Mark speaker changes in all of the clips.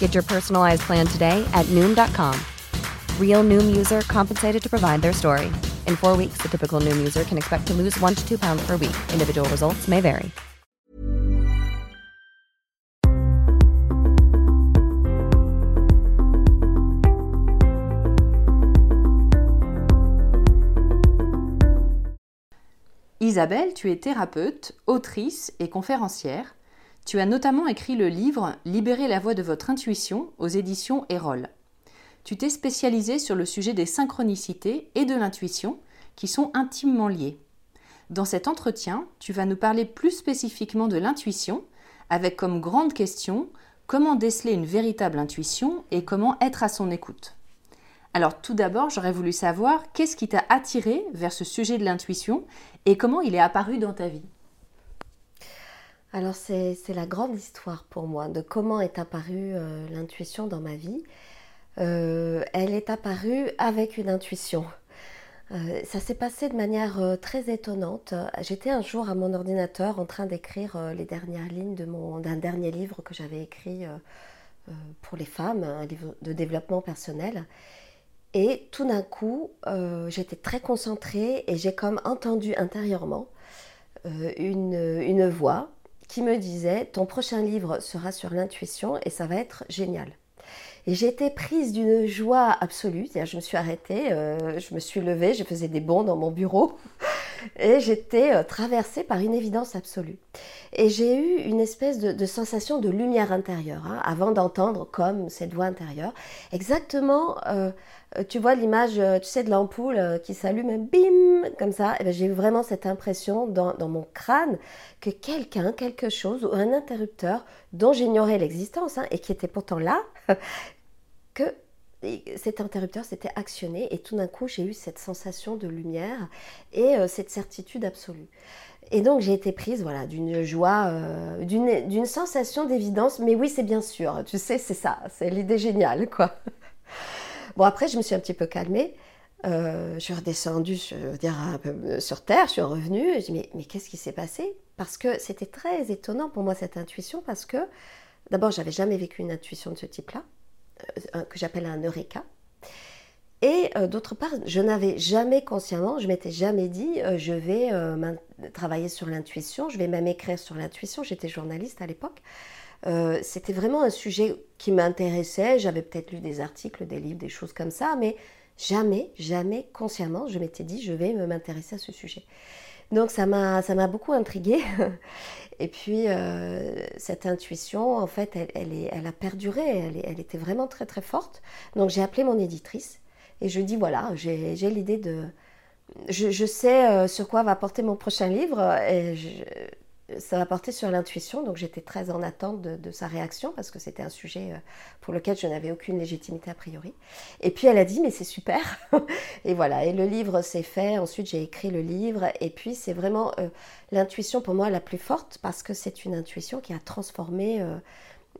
Speaker 1: Get your personalized plan today at Noom.com. Real Noom user compensated to provide their story. In four weeks, the typical Noom user can expect to lose one to two pounds per week. Individual results may vary.
Speaker 2: Isabelle, tu es thérapeute, autrice et conférencière. Tu as notamment écrit le livre Libérer la voix de votre intuition aux éditions Erol. Tu t'es spécialisée sur le sujet des synchronicités et de l'intuition qui sont intimement liées. Dans cet entretien, tu vas nous parler plus spécifiquement de l'intuition avec comme grande question comment déceler une véritable intuition et comment être à son écoute. Alors tout d'abord, j'aurais voulu savoir qu'est-ce qui t'a attiré vers ce sujet de l'intuition et comment il est apparu dans ta vie.
Speaker 3: Alors c'est la grande histoire pour moi de comment est apparue euh, l'intuition dans ma vie. Euh, elle est apparue avec une intuition. Euh, ça s'est passé de manière très étonnante. J'étais un jour à mon ordinateur en train d'écrire les dernières lignes d'un dernier livre que j'avais écrit pour les femmes, un livre de développement personnel. Et tout d'un coup, j'étais très concentrée et j'ai comme entendu intérieurement une, voix qui me disait Ton prochain livre sera sur l'intuition et ça va être génial. Et j'étais prise d'une joie absolue. Je me suis arrêtée, euh, je me suis levée, je faisais des bonds dans mon bureau et j'étais traversée par une évidence absolue. Et j'ai eu une espèce de, sensation de lumière intérieure hein, avant d'entendre comme cette voix intérieure. Exactement euh, tu vois l'image, euh, tu sais, de l'ampoule euh, qui s'allume, bim, comme ça. Et ben, j'ai eu vraiment cette impression dans, mon crâne que quelqu'un, quelque chose, ou un interrupteur dont j'ignorais l'existence, hein, et qui était pourtant là, que cet interrupteur s'était actionné et tout d'un coup j'ai eu cette sensation de lumière et cette certitude absolue. Et donc j'ai été prise voilà d'une joie, d'une sensation d'évidence. Mais oui c'est bien sûr, tu sais c'est ça, c'est l'idée géniale quoi. Bon, après, je me suis un petit peu calmée. Euh, je suis redescendue je veux dire, euh, sur Terre, je suis revenue. Je dis, mais, qu'est-ce qui s'est passé? Parce que c'était très étonnant pour moi, cette intuition, parce que d'abord, j'avais jamais vécu une intuition de ce type-là, euh, que j'appelle un eureka. Et d'autre part, je n'avais jamais consciemment, je m'étais jamais dit, je vais travailler sur l'intuition, je vais même écrire sur l'intuition. J'étais journaliste à l'époque. Euh, c'était vraiment un sujet qui m'intéressait. J'avais peut-être lu des articles, des livres, des choses comme ça, mais jamais, jamais consciemment, je m'étais dit, je vais m'intéresser à ce sujet. Donc ça m'a, ça m'a beaucoup intriguée. Et puis euh, cette intuition, en fait, elle, elle a perduré, elle, elle, était vraiment très très forte. Donc j'ai appelé mon éditrice et je dis voilà, j'ai, l'idée de... Je, je sais euh, sur quoi va porter mon prochain livre et je, ça va porter sur l'intuition, donc j'étais très en attente de, sa réaction parce que c'était un sujet euh, pour lequel je n'avais aucune légitimité a priori. Et puis elle a dit mais c'est super et voilà et le livre s'est fait. Ensuite j'ai écrit le livre et puis c'est vraiment euh, l'intuition pour moi la plus forte parce que c'est une intuition qui a transformé euh,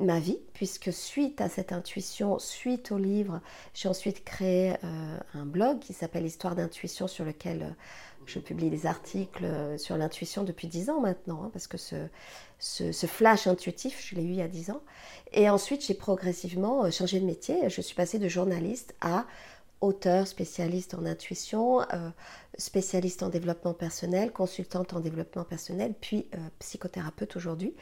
Speaker 3: ma vie puisque suite à cette intuition, suite au livre, j'ai ensuite créé un blog qui s'appelle Histoire d'intuition sur lequel je publie des articles sur l'intuition depuis 10 ans maintenant, hein, parce que ce, flash intuitif, je l'ai eu il y a 10 ans. Et ensuite, j'ai progressivement changé de métier. Je suis passée de journaliste à auteur spécialiste en intuition, euh, spécialiste en développement personnel, consultante en développement personnel, puis euh, psychothérapeute aujourd'hui.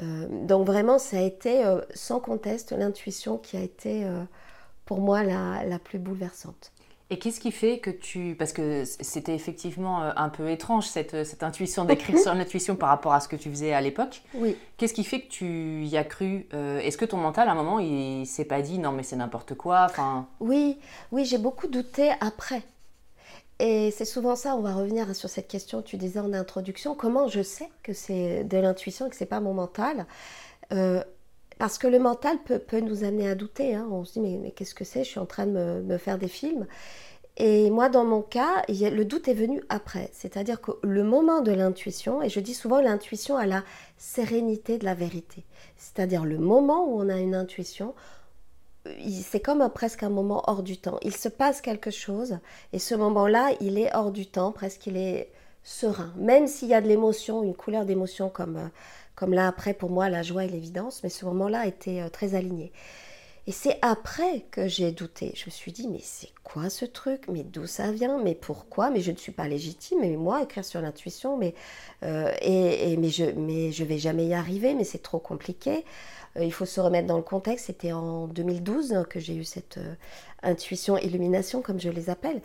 Speaker 3: Euh, donc vraiment, ça a été sans conteste l'intuition qui a été pour moi la plus bouleversante.
Speaker 2: Et qu'est-ce qui fait que tu... Parce que c'était effectivement euh, un peu étrange cette, cette intuition d'écrire sur l'intuition par rapport à ce que tu faisais à l'époque.
Speaker 3: Oui.
Speaker 2: Qu'est-ce qui fait que tu y as cru euh, Est-ce que ton mental, à un moment, il s'est pas dit non mais c'est n'importe quoi enfin...
Speaker 3: Oui, oui, j'ai beaucoup douté après. Et c'est souvent ça, on va revenir sur cette question que tu disais en introduction. Comment je sais que c'est de l'intuition et que c'est pas mon mental? Euh, parce que le mental peut, nous amener à douter. Hein. On se dit, mais, qu'est-ce que c'est? Je suis en train de me, faire des films. Et moi, dans mon cas, le doute est venu après. C'est-à-dire que le moment de l'intuition, et je dis souvent l'intuition à la sérénité de la vérité. C'est-à-dire le moment où on a une intuition, c'est comme presque un moment hors du temps. Il se passe quelque chose, et ce moment-là, il est hors du temps, presque il est serein. Même s'il y a de l'émotion, une couleur d'émotion comme euh, comme là, après, pour moi, la joie et l'évidence, mais ce moment-là était euh, très aligné. Et c'est après que j'ai douté. Je me suis dit, mais c'est quoi ce truc? Mais d'où ça vient? Mais pourquoi? Mais je ne suis pas légitime. Mais moi, écrire sur l'intuition, mais, euh, et, mais, je, mais je vais jamais y arriver, mais c'est trop compliqué. Euh, il faut se remettre dans le contexte. C'était en 2012 que j'ai eu cette intuition, illumination, comme je les appelle.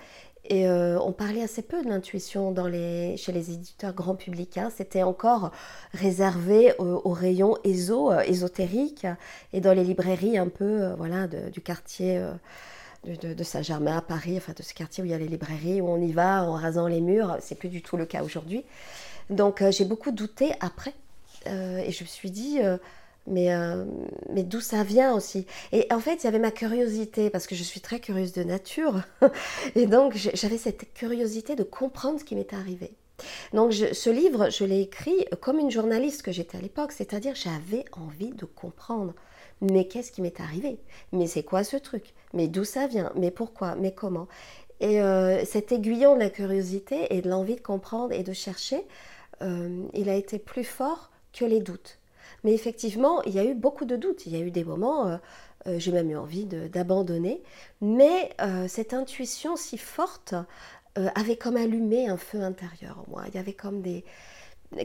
Speaker 3: Et euh, on parlait assez peu de l'intuition chez les éditeurs grand public. Hein. C'était encore réservé aux, rayons éso, euh, et dans les librairies un peu euh, voilà, du quartier de, Saint-Germain à Paris, enfin de ce quartier où il y a les librairies, où on y va en rasant les murs. C'est plus du tout le cas aujourd'hui. Donc j'ai beaucoup douté après. et je me suis dit mais, euh, mais d'où ça vient aussi? Et en fait, il y avait ma curiosité, parce que je suis très curieuse de nature, et donc j'avais cette curiosité de comprendre ce qui m'était arrivé. Donc ce livre, je l'ai écrit comme une journaliste que j'étais à l'époque, c'est-à-dire j'avais envie de comprendre. Mais qu'est-ce qui m'est arrivé? Mais c'est quoi ce truc? Mais d'où ça vient? Mais pourquoi? Mais comment? Et euh, cet aiguillon de la curiosité et de l'envie de comprendre et de chercher, euh, il a été plus fort que les doutes. Mais effectivement, il y a eu beaucoup de doutes. Il y a eu des moments, euh, euh, j'ai même eu envie d'abandonner. Mais euh, cette intuition si forte avait comme allumé un feu intérieur en moi. Il y avait comme des,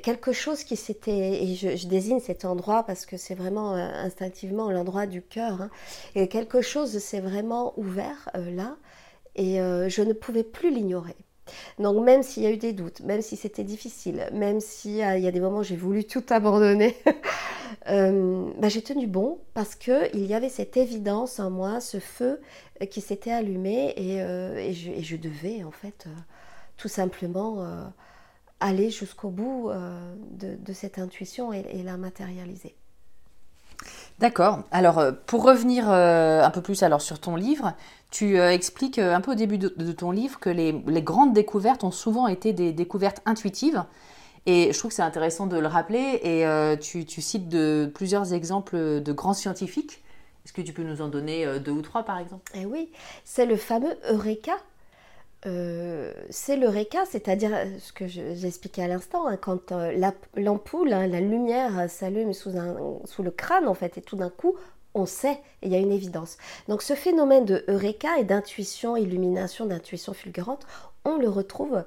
Speaker 3: quelque chose qui s'était, et je, désigne cet endroit parce que c'est vraiment instinctivement l'endroit du cœur, hein. et quelque chose s'est vraiment ouvert là, et je ne pouvais plus l'ignorer. Donc même s'il y a eu des doutes, même si c'était difficile, même s'il y, a des moments où j'ai voulu tout abandonner, euh, bah, j'ai tenu bon parce qu'il y avait cette évidence en moi, ce feu qui s'était allumé et, euh, je, devais en fait euh, tout simplement aller jusqu'au bout de, cette intuition et la matérialiser.
Speaker 2: D'accord. Alors, euh, pour revenir euh, un peu plus alors sur ton livre, tu euh, expliques un peu au début de, ton livre que les, grandes découvertes ont souvent été des découvertes intuitives. Et je trouve que c'est intéressant de le rappeler. Et tu, cites de, plusieurs exemples de grands scientifiques. Est-ce que tu peux nous en donner deux ou trois, par exemple?
Speaker 3: Eh oui, c'est le fameux Eureka euh, c'est le c'est-à-dire euh, ce que j'expliquais à l'instant, hein, quand euh, l'ampoule, hein, la lumière s'allume sous, le crâne en fait, et tout d'un coup, on sait, il y a une évidence. Donc ce phénomène de Eureka et d'intuition, illumination, d'intuition fulgurante, on le retrouve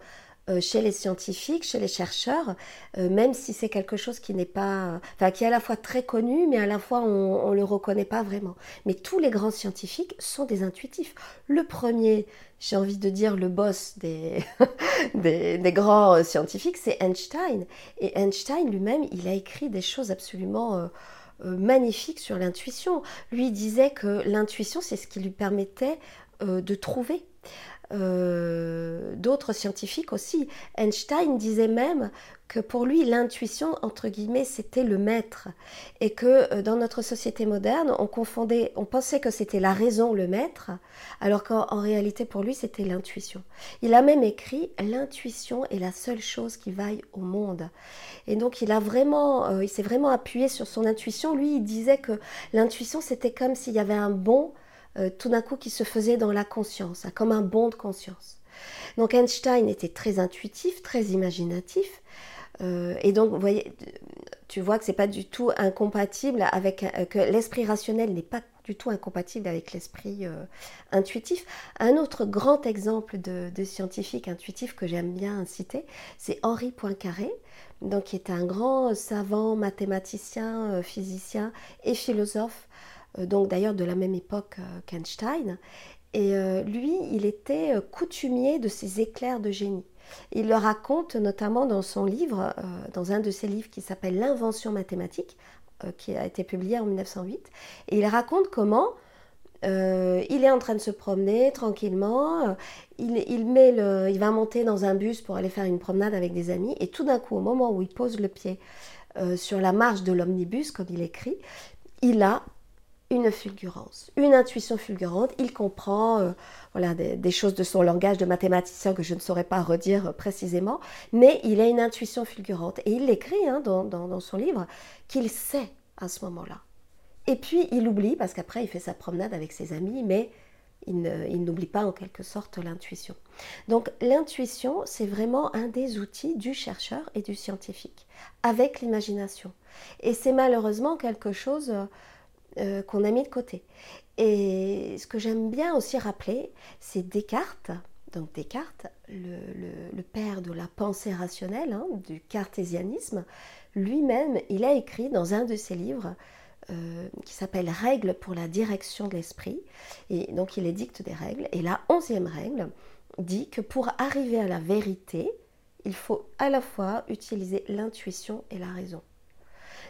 Speaker 3: chez les scientifiques, chez les chercheurs, euh, même si c'est quelque chose qui n'est pas, enfin qui est à la fois très connu, mais à la fois on ne le reconnaît pas vraiment. Mais tous les grands scientifiques sont des intuitifs. Le premier, j'ai envie de dire le boss des, des, grands scientifiques, c'est Einstein. Et Einstein lui-même, il a écrit des choses absolument euh, magnifiques sur l'intuition. Lui disait que l'intuition, c'est ce qui lui permettait de trouver. Euh, d'autres scientifiques aussi. Einstein disait même que pour lui, l'intuition, entre guillemets, c'était le maître. Et que euh, dans notre société moderne, on confondait, on pensait que c'était la raison le maître, alors qu'en réalité, pour lui, c'était l'intuition. Il a même écrit L'intuition est la seule chose qui vaille au monde. Et donc, il a vraiment, euh, il s'est vraiment appuyé sur son intuition. Lui, il disait que l'intuition, c'était comme s'il y avait un bon euh, tout d'un coup qui se faisait dans la conscience, hein, comme un bond de conscience. Donc Einstein était très intuitif, très imaginatif. Euh, et donc, vous voyez, tu vois que c'est pas du tout incompatible avec euh, que l'esprit rationnel n'est pas du tout incompatible avec l'esprit intuitif. Un autre grand exemple de, scientifique intuitif que j'aime bien citer, c'est Henri Poincaré, donc qui est un grand savant, mathématicien, physicien et philosophe, donc d'ailleurs de la même époque qu'Einstein. Et lui, il était coutumier de ces éclairs de génie. Il le raconte notamment dans son livre, euh, dans un de ses livres qui s'appelle L'invention mathématique, euh, qui a été publié en 1908. Et il raconte comment euh, il est en train de se promener tranquillement, il, met le, il va monter dans un bus pour aller faire une promenade avec des amis, et tout d'un coup, au moment où il pose le pied sur la marche de l'omnibus, comme il écrit, il a une fulgurance, une intuition fulgurante. Il comprend euh, voilà, des, choses de son langage de mathématicien que je ne saurais pas redire précisément, mais il a une intuition fulgurante. Et il l'écrit hein, dans, son livre qu'il sait à ce moment-là. Et puis il oublie, parce qu'après il fait sa promenade avec ses amis, mais il n'oublie pas en quelque sorte l'intuition. Donc l'intuition, c'est vraiment un des outils du chercheur et du scientifique, avec l'imagination. Et c'est malheureusement quelque chose euh, qu'on a mis de côté. Et ce que j'aime bien aussi rappeler, c'est Descartes, donc Descartes, le, père de la pensée rationnelle, hein, du cartésianisme, lui-même, il a écrit dans un de ses livres euh, qui s'appelle Règles pour la direction de l'esprit. Et donc il édicte des règles. Et la onzième règle dit que pour arriver à la vérité, il faut à la fois utiliser l'intuition et la raison.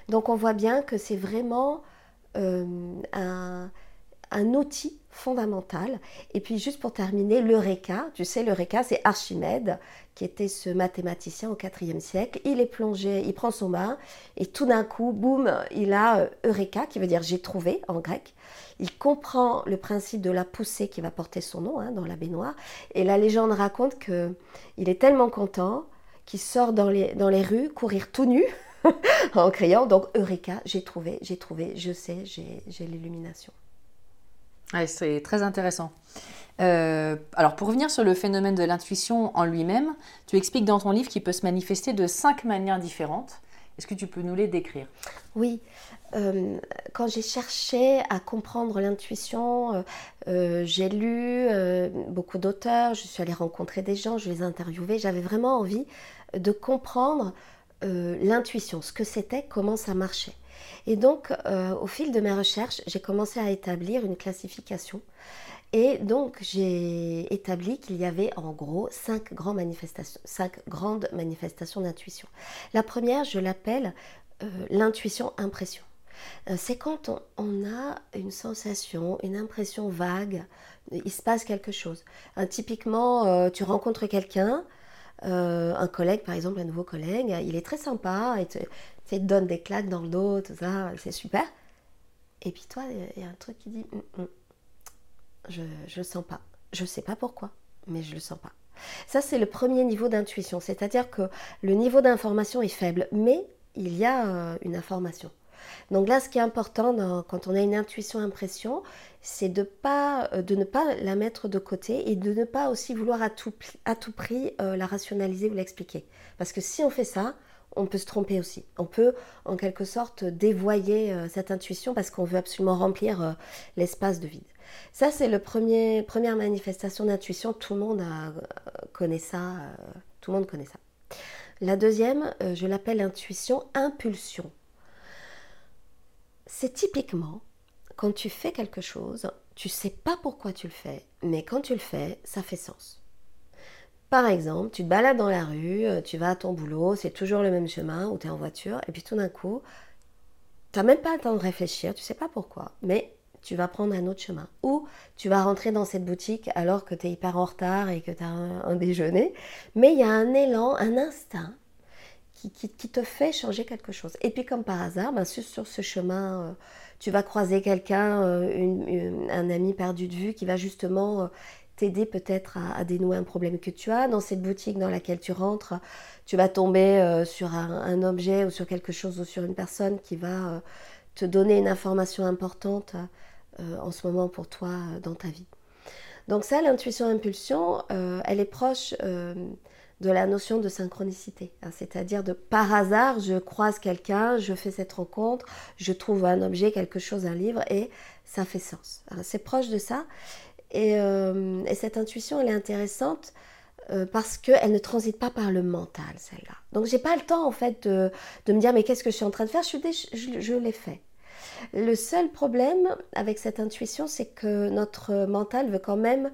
Speaker 3: Donc on voit bien que c'est vraiment euh, un, outil fondamental. Et puis juste pour terminer, l'Eureka, tu sais, l'Eureka, c'est Archimède, qui était ce mathématicien au IVe siècle. Il est plongé, il prend son bain, et tout d'un coup, boum, il a euh, Eureka, qui veut dire j'ai trouvé en grec. Il comprend le principe de la poussée qui va porter son nom hein, dans la baignoire. Et la légende raconte qu'il est tellement content qu'il sort dans les, dans les rues, courir tout nu. en criant. Donc, Eureka, j'ai trouvé, j'ai trouvé, je sais, j'ai l'illumination.
Speaker 2: c'est très intéressant. Euh, alors, pour revenir sur le phénomène de l'intuition en lui-même, tu expliques dans ton livre qu'il peut se manifester de cinq manières différentes. Est-ce que tu peux nous les décrire?
Speaker 3: Oui. Euh, quand j'ai cherché à comprendre l'intuition, euh, j'ai lu beaucoup d'auteurs, je suis allée rencontrer des gens, je les ai interviewés. J'avais vraiment envie de comprendre euh, l'intuition, ce que c'était, comment ça marchait. Et donc, euh, au fil de mes recherches, j'ai commencé à établir une classification. Et donc, j'ai établi qu'il y avait en gros cinq, grandes manifestations, cinq grandes manifestations d'intuition. La première, je l'appelle euh, l'intuition-impression. C'est quand on, a une sensation, une impression vague, il se passe quelque chose. typiquement, tu rencontres quelqu'un, euh, un collègue, par exemple, un nouveau collègue, il est très sympa, il te, donne des claques dans le dos, tout ça, c'est super. Et puis toi, il y a un truc qui dit, hum, hum, je ne le sens pas. Je ne sais pas pourquoi, mais je ne le sens pas. Ça, c'est le premier niveau d'intuition, c'est-à-dire que le niveau d'information est faible, mais il y a euh, une information. Donc là, ce qui est important quand on a une intuition-impression, c'est de, pas, euh, de ne pas la mettre de côté et de ne pas aussi vouloir à tout, à tout prix euh, la rationaliser ou l'expliquer. Parce que si on fait ça, on peut se tromper aussi. On peut en quelque sorte dévoyer euh, cette intuition parce qu'on veut absolument remplir l'espace de vide. Ça, c'est la première manifestation d'intuition. Tout le monde connaît ça. tout le monde connaît ça. La deuxième, je l'appelle intuition impulsion c'est typiquement quand tu fais quelque chose, tu sais pas pourquoi tu le fais, mais quand tu le fais, ça fait sens. Par exemple, tu te balades dans la rue, euh, tu vas à ton boulot, c'est toujours le même chemin où tu es en voiture, et puis tout d'un coup, tu n'as même pas le temps de réfléchir, tu sais pas pourquoi, mais tu vas prendre un autre chemin. Ou tu vas rentrer dans cette boutique alors que tu es hyper en retard et que tu as un, déjeuner, mais il y a un élan, un instinct qui, te fait changer quelque chose. Et puis comme par hasard, ben, sur, ce chemin, euh, tu vas croiser quelqu'un, euh, un ami perdu de vue, qui va justement euh, t'aider peut-être à, dénouer un problème que tu as. Dans cette boutique dans laquelle tu rentres, tu vas tomber sur un, objet ou sur quelque chose ou sur une personne qui va te donner une information importante en ce moment pour toi dans ta vie. Donc ça, l'intuition-impulsion, elle est proche de la notion de synchronicité. Hein. C'est-à-dire de par hasard, je croise quelqu'un, je fais cette rencontre, je trouve un objet, quelque chose, un livre, et ça fait sens. Hein. C'est proche de ça. Et, euh, et, cette intuition, elle est intéressante parce qu'elle ne transite pas par le mental, celle-là. Donc j'ai pas le temps en fait de, de me dire mais qu'est-ce que je suis en train de faire, je l'ai fait. Le seul problème avec cette intuition, c'est que notre mental veut quand même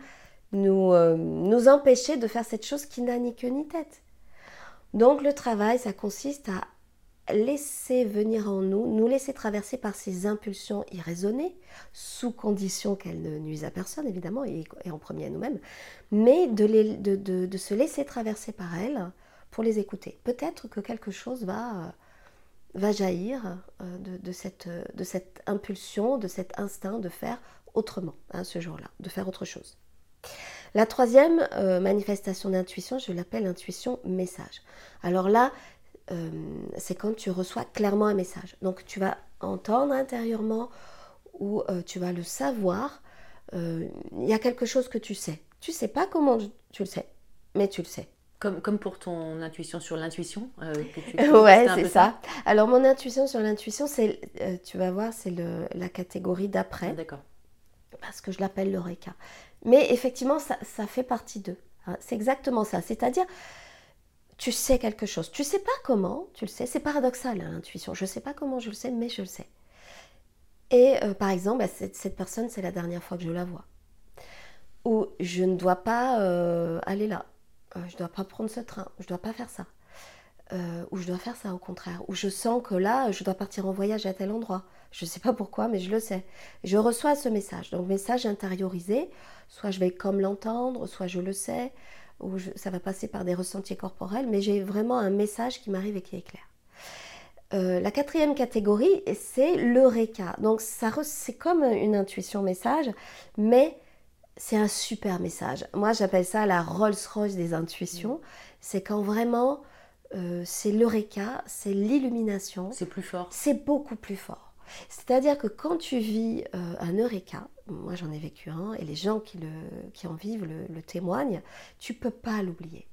Speaker 3: nous, euh, nous empêcher de faire cette chose qui n'a ni queue ni tête. Donc le travail, ça consiste à laisser venir en nous, nous laisser traverser par ces impulsions irraisonnées, sous condition qu'elles ne nuisent à personne évidemment, et, en premier à nous-mêmes, mais de, se laisser traverser par elles pour les écouter. Peut-être que quelque chose va va jaillir euh, de, cette, de cette impulsion, de cet instinct de faire autrement hein, ce jour-là, de faire autre chose. La troisième euh, manifestation d'intuition, je l'appelle intuition message. Alors là, euh, c'est quand tu reçois clairement un message. Donc tu vas entendre intérieurement ou tu vas le savoir. Il y a quelque chose que tu sais. Tu sais pas comment tu le sais, mais tu le sais.
Speaker 2: Comme, comme pour ton intuition sur l'intuition
Speaker 3: euh, Ouais, c'est ça. Alors, mon intuition sur l'intuition, c'est, euh, tu vas voir, c'est la catégorie d'après.
Speaker 2: Ah, d'accord.
Speaker 3: Parce que je l'appelle l'oreca. Mais effectivement, ça, ça fait partie d'eux. Hein. C'est exactement ça. C'est-à-dire, tu sais quelque chose. Tu sais pas comment, tu le sais. C'est paradoxal, hein, l'intuition. Je sais pas comment je le sais, mais je le sais. Et euh, par exemple, bah, cette, cette, personne, c'est la dernière fois que je la vois. Ou je ne dois pas euh, aller là euh, je ne dois pas prendre ce train, je ne dois pas faire ça. Euh, ou je dois faire ça au contraire. Ou je sens que là, je dois partir en voyage à tel endroit. Je ne sais pas pourquoi, mais je le sais. Je reçois ce message. Donc, message intériorisé. Soit je vais comme l'entendre, soit je le sais, ou ça va passer par des ressentis corporels, mais j'ai vraiment un message qui m'arrive et qui est clair. Euh, la quatrième catégorie, c'est l'eureka. Donc, ça, c'est comme une intuition message, mais c'est un super message. Moi, j'appelle ça la Rolls-Royce des intuitions. C'est quand vraiment euh, c'est l'eureka, c'est l'illumination.
Speaker 2: C'est plus fort.
Speaker 3: C'est beaucoup plus fort. C'est-à-dire que quand tu vis euh, un eureka, moi j'en ai vécu un, et les gens qui, le, qui en vivent le, témoignent, tu peux pas l'oublier.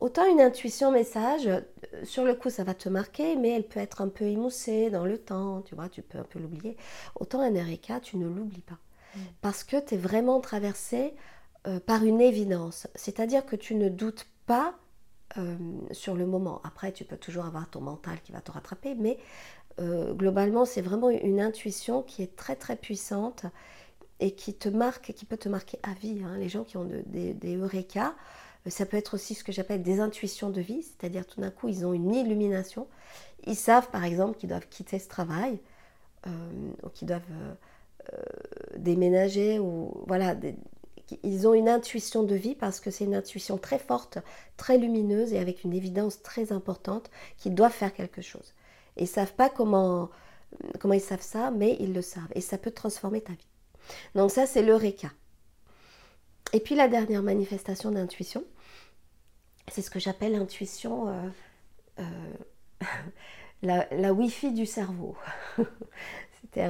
Speaker 3: Autant une intuition message, euh, sur le coup ça va te marquer, mais elle peut être un peu émoussée dans le temps, tu vois, tu peux un peu l'oublier. Autant un eureka, tu ne l'oublies pas parce que tu es vraiment traversé euh, par une évidence. C'est-à-dire que tu ne doutes pas euh, sur le moment. Après, tu peux toujours avoir ton mental qui va te rattraper, mais euh, globalement, c'est vraiment une intuition qui est très très puissante et qui te marque, qui peut te marquer à vie. Hein. Les gens qui ont des, des eureka, ça peut être aussi ce que j'appelle des intuitions de vie, c'est-à-dire tout d'un coup, ils ont une illumination. Ils savent, par exemple, qu'ils doivent quitter ce travail, ou qu'ils doivent euh, déménager ou voilà, ils ont une intuition de vie parce que c'est une intuition très forte, très lumineuse et avec une évidence très importante qu'ils doivent faire quelque chose. Ils savent pas comment comment ils savent ça, mais ils le savent et ça peut transformer ta vie. Donc ça c'est l'eureka. Et puis la dernière manifestation d'intuition, c'est ce que j'appelle l'intuition, euh, euh, la, la Wi-Fi du cerveau. C'était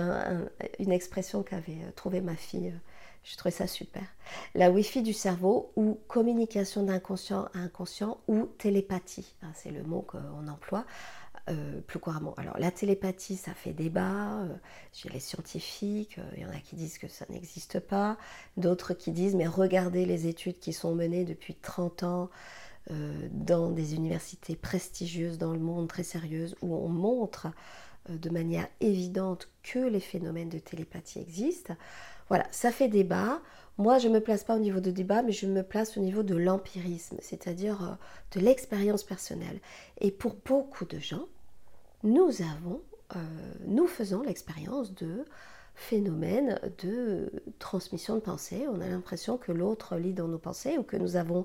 Speaker 3: une expression qu'avait euh, trouvé ma fille. Euh, je trouvais ça super. La Wi-Fi du cerveau ou communication d'inconscient à inconscient ou télépathie. C'est le mot qu'on emploie euh, plus couramment. Alors la télépathie, ça fait débat chez les scientifiques. Il y en a qui disent que ça n'existe pas. D'autres qui disent mais regardez les études qui sont menées depuis 30 ans dans des universités prestigieuses dans le monde, très sérieuses, où on montre euh, de manière évidente que les phénomènes de télépathie existent. Voilà, ça fait débat. Moi, je ne me place pas au niveau de débat, mais je me place au niveau de l'empirisme, c'est-à-dire euh, de l'expérience personnelle. Et pour beaucoup de gens, nous avons, euh, nous faisons l'expérience de phénomènes de transmission de pensée. On a l'impression que l'autre lit dans nos pensées ou que nous avons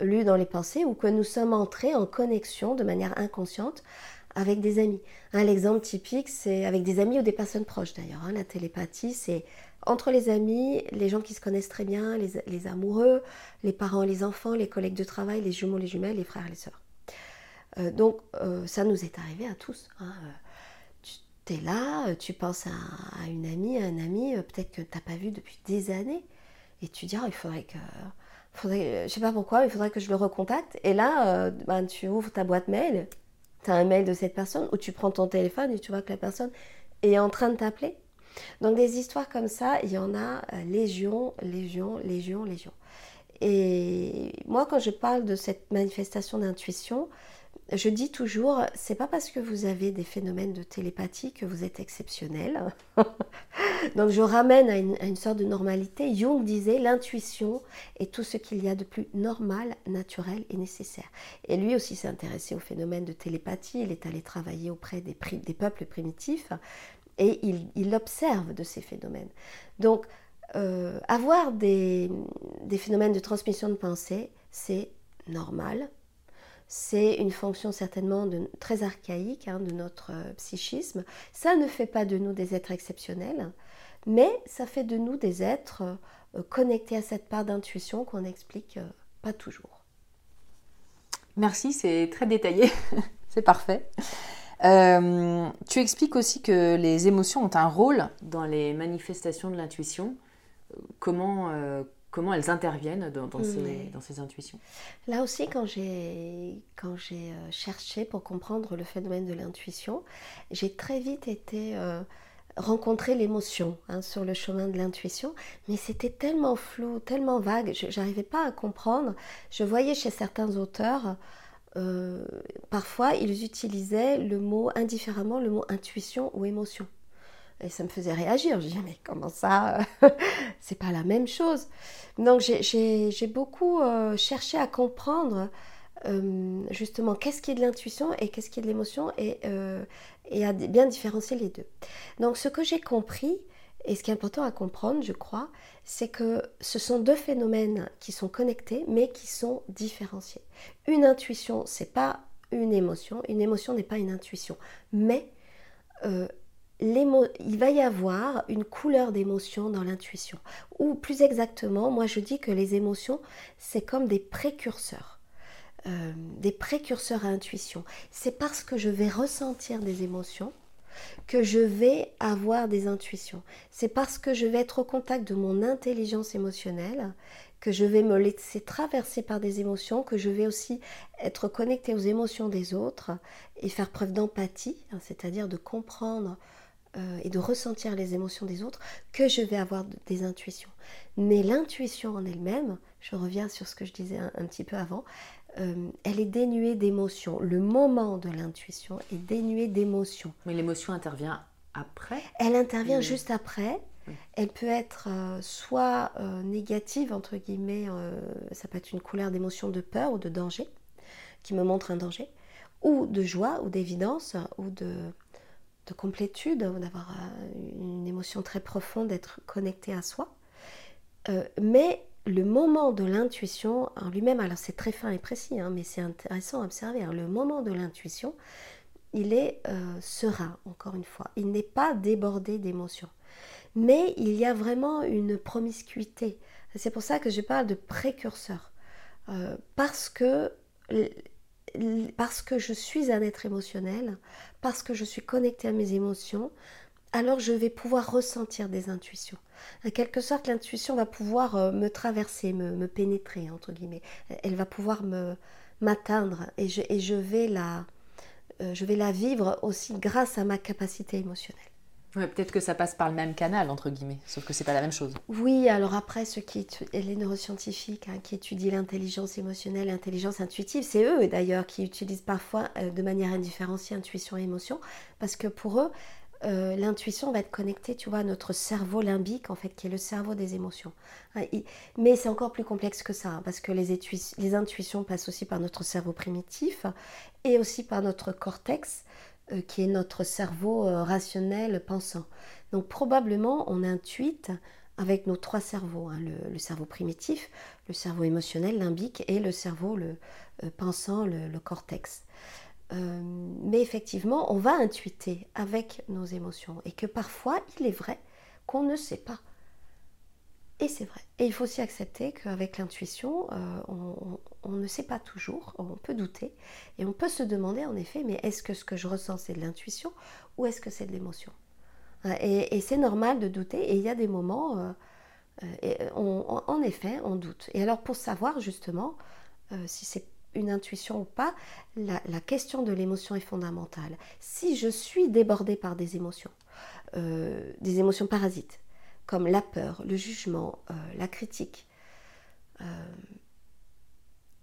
Speaker 3: lu dans les pensées ou que nous sommes entrés en connexion de manière inconsciente avec des amis. L'exemple typique, c'est avec des amis ou des personnes proches d'ailleurs. Hein. La télépathie, c'est entre les amis, les gens qui se connaissent très bien, les, amoureux, les parents les enfants, les collègues de travail, les jumeaux, les jumelles, les frères les sœurs. Euh, donc euh, ça nous est arrivé à tous. Hein. Tu es là, tu penses à, une amie, à un ami, euh, peut-être que tu n'as pas vu depuis des années, Et tu dis, ah, il faudrait que. Faudrait, je sais pas pourquoi, il faudrait que je le recontacte. Et là, ben, tu ouvres ta boîte mail, tu as un mail de cette personne, ou tu prends ton téléphone et tu vois que la personne est en train de t'appeler. Donc des histoires comme ça, il y en a légion, légion, légion, légion. Et moi, quand je parle de cette manifestation d'intuition, je dis toujours, c'est pas parce que vous avez des phénomènes de télépathie que vous êtes exceptionnel. Donc je ramène à une, sorte de normalité. Jung disait l'intuition est tout ce qu'il y a de plus normal, naturel et nécessaire. Et lui aussi s'est intéressé au phénomène de télépathie. Il est allé travailler auprès des peuples primitifs et il, il, observe de ces phénomènes. Donc euh, avoir des, phénomènes de transmission de pensée, c'est normal, c'est une fonction certainement très archaïque hein, de notre euh, psychisme. Ça ne fait pas de nous des êtres exceptionnels, mais ça fait de nous des êtres euh, connectés à cette part d'intuition qu'on n'explique pas toujours.
Speaker 2: Merci, c'est très détaillé, c'est parfait. Tu expliques aussi que les émotions ont un rôle dans les manifestations de l'intuition. Comment, comment elles interviennent dans, ces, intuitions?
Speaker 3: Là aussi, quand j'ai euh, cherché pour comprendre le phénomène de l'intuition, j'ai très vite été euh, rencontrer l'émotion hein, sur le chemin de l'intuition, mais c'était tellement flou, tellement vague, je n'arrivais pas à comprendre. Je voyais chez certains auteurs, euh, parfois ils utilisaient le mot indifféremment, le mot intuition ou émotion. Et ça me faisait réagir. Je disais, mais comment ça C'est pas la même chose. Donc j'ai beaucoup euh, cherché à comprendre euh, justement qu'est-ce qui est de l'intuition et qu'est-ce qui est de l'émotion et, et, à bien différencier les deux. Donc ce que j'ai compris, et ce qui est important à comprendre, je crois, c'est que ce sont deux phénomènes qui sont connectés mais qui sont différenciés. Une intuition, c'est pas une émotion, une émotion n'est pas une intuition, mais il va y avoir une couleur d'émotion dans l'intuition. Ou plus exactement, moi je dis que les émotions, c'est comme des précurseurs. Euh, des précurseurs à intuition. C'est parce que je vais ressentir des émotions que je vais avoir des intuitions. C'est parce que je vais être au contact de mon intelligence émotionnelle que je vais me laisser traverser par des émotions, que je vais aussi être connecté aux émotions des autres et faire preuve d'empathie, hein, c'est-à-dire de comprendre euh, et de ressentir les émotions des autres que je vais avoir des intuitions. Mais l'intuition en elle-même, je reviens sur ce que je disais un, petit peu avant, euh, elle est dénuée d'émotions. Le moment de l'intuition est dénué d'émotions.
Speaker 2: Mais l'émotion intervient après
Speaker 3: Elle intervient juste après. Elle peut être euh, soit négative, entre guillemets, ça peut être une couleur d'émotion de peur ou de danger, qui me montre un danger, ou de joie ou d'évidence, ou de, de complétude, d'avoir euh, une émotion très profonde, d'être connecté à soi. Euh, mais le moment de l'intuition en lui-même, alors c'est très fin et précis, hein, mais c'est intéressant à observer, hein, le moment de l'intuition, il est euh, serein, encore une fois. Il n'est pas débordé d'émotions. Mais il y a vraiment une promiscuité. C'est pour ça que je parle de précurseur. parce que parce que je suis un être émotionnel, parce que je suis connectée à mes émotions, alors je vais pouvoir ressentir des intuitions. En quelque sorte, l'intuition va pouvoir euh, me traverser, me, pénétrer, entre guillemets. Elle va pouvoir me m'atteindre et je, et je, vais la, euh, je vais la vivre aussi grâce à ma capacité émotionnelle
Speaker 2: peut-être que ça passe par le même canal, entre guillemets, sauf que c'est pas la même chose.
Speaker 3: Oui, alors après, ceux qui les neuroscientifiques hein, qui étudient l'intelligence émotionnelle, l'intelligence intuitive, c'est eux d'ailleurs qui utilisent parfois euh, de manière indifférenciée intuition et émotion, parce que pour eux, euh, l'intuition va être connectée, tu vois, à notre cerveau limbique, en fait, qui est le cerveau des émotions. Hein, mais c'est encore plus complexe que ça, hein, parce que les, intuitions passent aussi par notre cerveau primitif et aussi par notre cortex, euh, qui est notre cerveau euh, rationnel pensant. Donc probablement on intuite avec nos trois cerveaux, hein, le, cerveau primitif, le cerveau émotionnel, limbique, et le cerveau le, pensant, le, cortex. Mais effectivement, on va intuiter avec nos émotions et que parfois, il est vrai qu'on ne sait pas. Et c'est vrai. Et il faut aussi accepter qu'avec l'intuition, euh, on, ne sait pas toujours, on peut douter, et on peut se demander en effet, mais est-ce que ce que je ressens c'est de l'intuition ou est-ce que c'est de l'émotion? Euh, Et, c'est normal de douter, et il y a des moments, euh, et en effet, on doute. Et alors pour savoir justement si c'est une intuition ou pas, la, question de l'émotion est fondamentale. Si je suis débordée par des émotions, des émotions parasites, comme la peur, le jugement, la critique,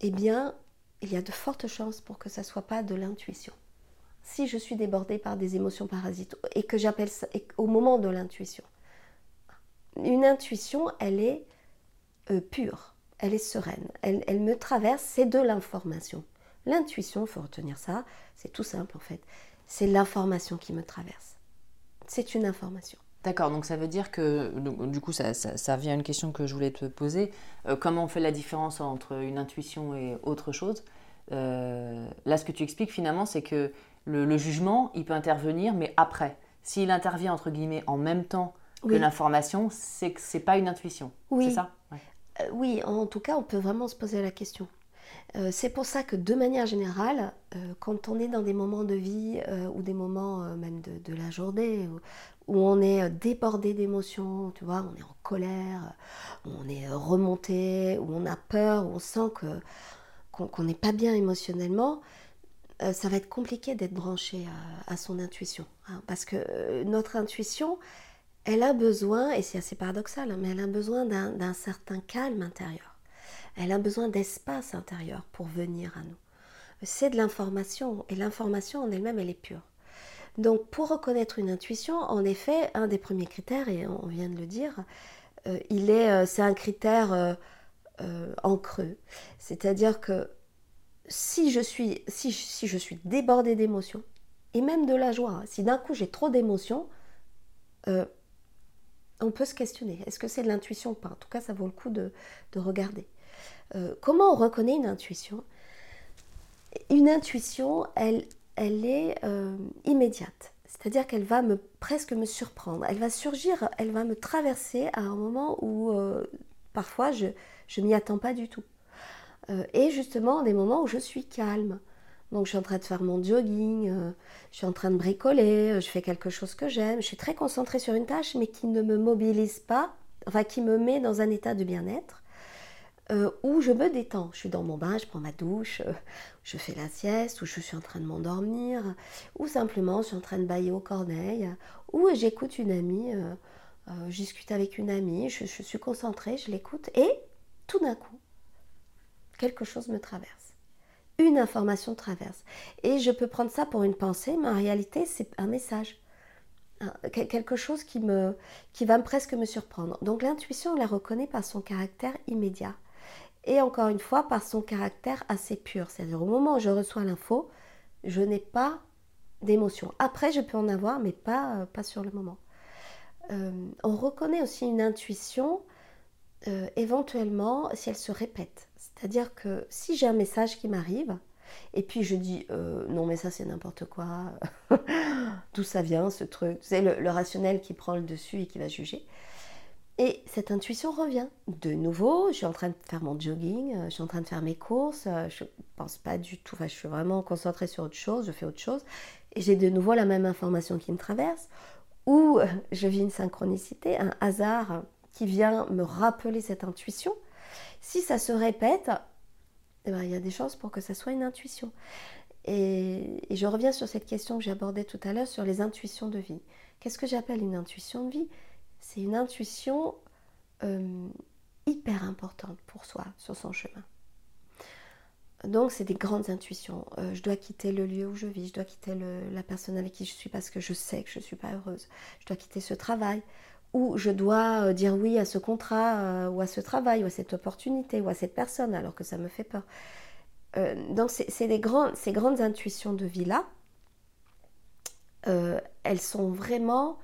Speaker 3: eh bien, il y a de fortes chances pour que ça ne soit pas de l'intuition. Si je suis débordée par des émotions parasites et que j'appelle ça au moment de l'intuition, une intuition, elle est euh, pure, elle est sereine, elle, elle me traverse, c'est de l'information. L'intuition, il faut retenir ça, c'est tout simple en fait, c'est l'information qui me traverse. C'est une information.
Speaker 2: D'accord, donc ça veut dire que, du coup, ça, ça, vient à une question que je voulais te poser. Euh, comment on fait la différence entre une intuition et autre chose? Euh, Là, ce que tu expliques finalement, c'est que le, jugement, il peut intervenir, mais après. S'il intervient, entre guillemets, en même temps que l'information, c'est que c'est pas une intuition.
Speaker 3: Oui.
Speaker 2: C'est ça
Speaker 3: euh, Oui, en tout cas, on peut vraiment se poser la question. c'est pour ça que de manière générale, quand on est dans des moments de vie ou des moments même de, la journée où on est euh, débordé d'émotions, tu vois, on est en colère, on est euh, remonté, où on a peur, où on sent que qu'on n'est pas bien émotionnellement, euh, ça va être compliqué d'être branché à, son intuition. Hein, parce que notre intuition, elle a besoin, et c'est assez paradoxal, hein, mais elle a besoin d'un certain calme intérieur. Elle a besoin d'espace intérieur pour venir à nous. C'est de l'information, et l'information en elle-même, elle est pure. Donc pour reconnaître une intuition, en effet, un des premiers critères, et on vient de le dire, euh, euh, c'est un critère euh, en creux. C'est-à-dire que si je suis, si, je suis débordée d'émotions, et même de la joie, si d'un coup j'ai trop d'émotions, on peut se questionner. Est-ce que c'est de l'intuition ou pas? En tout cas, ça vaut le coup de, de regarder. comment on reconnaît une intuition? Une intuition, elle, elle est euh, immédiate. C'est-à-dire qu'elle va me presque me surprendre. Elle va surgir, elle va me traverser à un moment où euh, parfois je ne m'y attends pas du tout. Euh, et justement, des moments où je suis calme. Donc je suis en train de faire mon jogging, je suis en train de bricoler, je fais quelque chose que j'aime, je suis très concentrée sur une tâche mais qui ne me mobilise pas, enfin qui me met dans un état de bien-être. Euh, où je me détends. Je suis dans mon bain, je prends ma douche, euh, je fais la sieste, ou je suis en train de m'endormir, ou simplement je suis en train de bailler aux corneilles, ou j'écoute une amie, euh, je discute avec une amie, je suis concentrée, je l'écoute, et tout d'un coup, quelque chose me traverse. Une information traverse. Et je peux prendre ça pour une pensée, mais en réalité, c'est un message quelque chose qui, va presque me surprendre. Donc l'intuition, on la reconnaît par son caractère immédiat et encore une fois par son caractère assez pur. C'est-à-dire au moment où je reçois l'info, je n'ai pas d'émotion. Après, je peux en avoir, mais pas, euh, sur le moment. Euh, on reconnaît aussi une intuition euh, éventuellement si elle se répète. C'est-à-dire que si j'ai un message qui m'arrive, et puis je dis non mais ça c'est n'importe quoi, d'où ça vient ce truc, c'est le, rationnel qui prend le dessus et qui va juger. Et cette intuition revient. De nouveau, je suis en train de faire mon jogging, euh, je suis en train de faire mes courses, euh, je ne pense pas du tout, enfin, je suis vraiment concentrée sur autre chose, je fais autre chose, et j'ai de nouveau la même information qui me traverse, ou euh, je vis une synchronicité, un hasard qui vient me rappeler cette intuition. Si ça se répète, eh ben, il y a des chances pour que ça soit une intuition. et je reviens sur cette question que j'ai abordée tout à l'heure sur les intuitions de vie. Qu'est-ce que j'appelle une intuition de vie? C'est une intuition euh, hyper importante pour soi sur son chemin. Donc c'est des grandes intuitions. Euh, je dois quitter le lieu où je vis, je dois quitter la personne avec qui je suis parce que je sais que je ne suis pas heureuse. Je dois quitter ce travail. Ou je dois euh, dire oui à ce contrat, ou à ce travail, ou à cette opportunité, ou à cette personne, alors que ça me fait peur. donc c'est ces grandes intuitions de vie-là, elles sont vraiment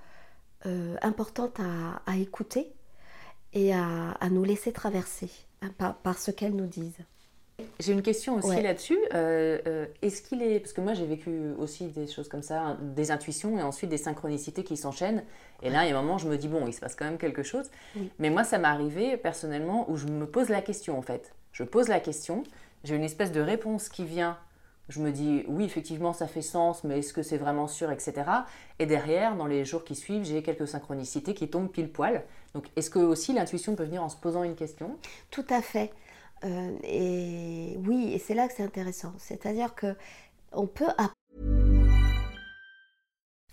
Speaker 3: euh, importante à, écouter et à, nous laisser traverser hein, par, ce qu'elles nous disent.
Speaker 2: J'ai une question aussi là-dessus. Euh, euh, est-ce qu'il est. Parce que moi, j'ai vécu aussi des choses comme ça, des intuitions et ensuite des synchronicités qui s'enchaînent. Et là, il y a un moment, je me dis, bon, il se passe quand même quelque chose. Mais moi, ça m'est arrivé personnellement où je me pose la question, en fait. Je pose la question, j'ai une espèce de réponse qui vient je me dis oui, effectivement, ça fait sens, mais est-ce que c'est vraiment sûr, etc. Et derrière, dans les jours qui suivent, j'ai quelques synchronicités qui tombent pile poil. Donc, est-ce que aussi l'intuition peut venir en se posant une question?
Speaker 3: Tout à fait. Euh, et oui, et c'est là que c'est intéressant. C'est-à-dire que on peut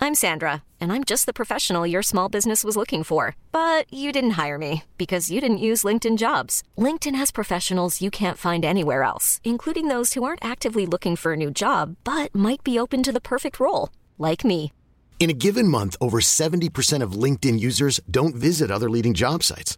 Speaker 4: I'm Sandra, and I'm just the professional your small business was looking for. But you didn't hire me because you didn't use LinkedIn jobs. LinkedIn has professionals you can't find anywhere else, including those who aren't actively looking for a new job but might be open to the perfect role, like me.
Speaker 5: In a given month, over 70% of LinkedIn users don't visit other leading job sites.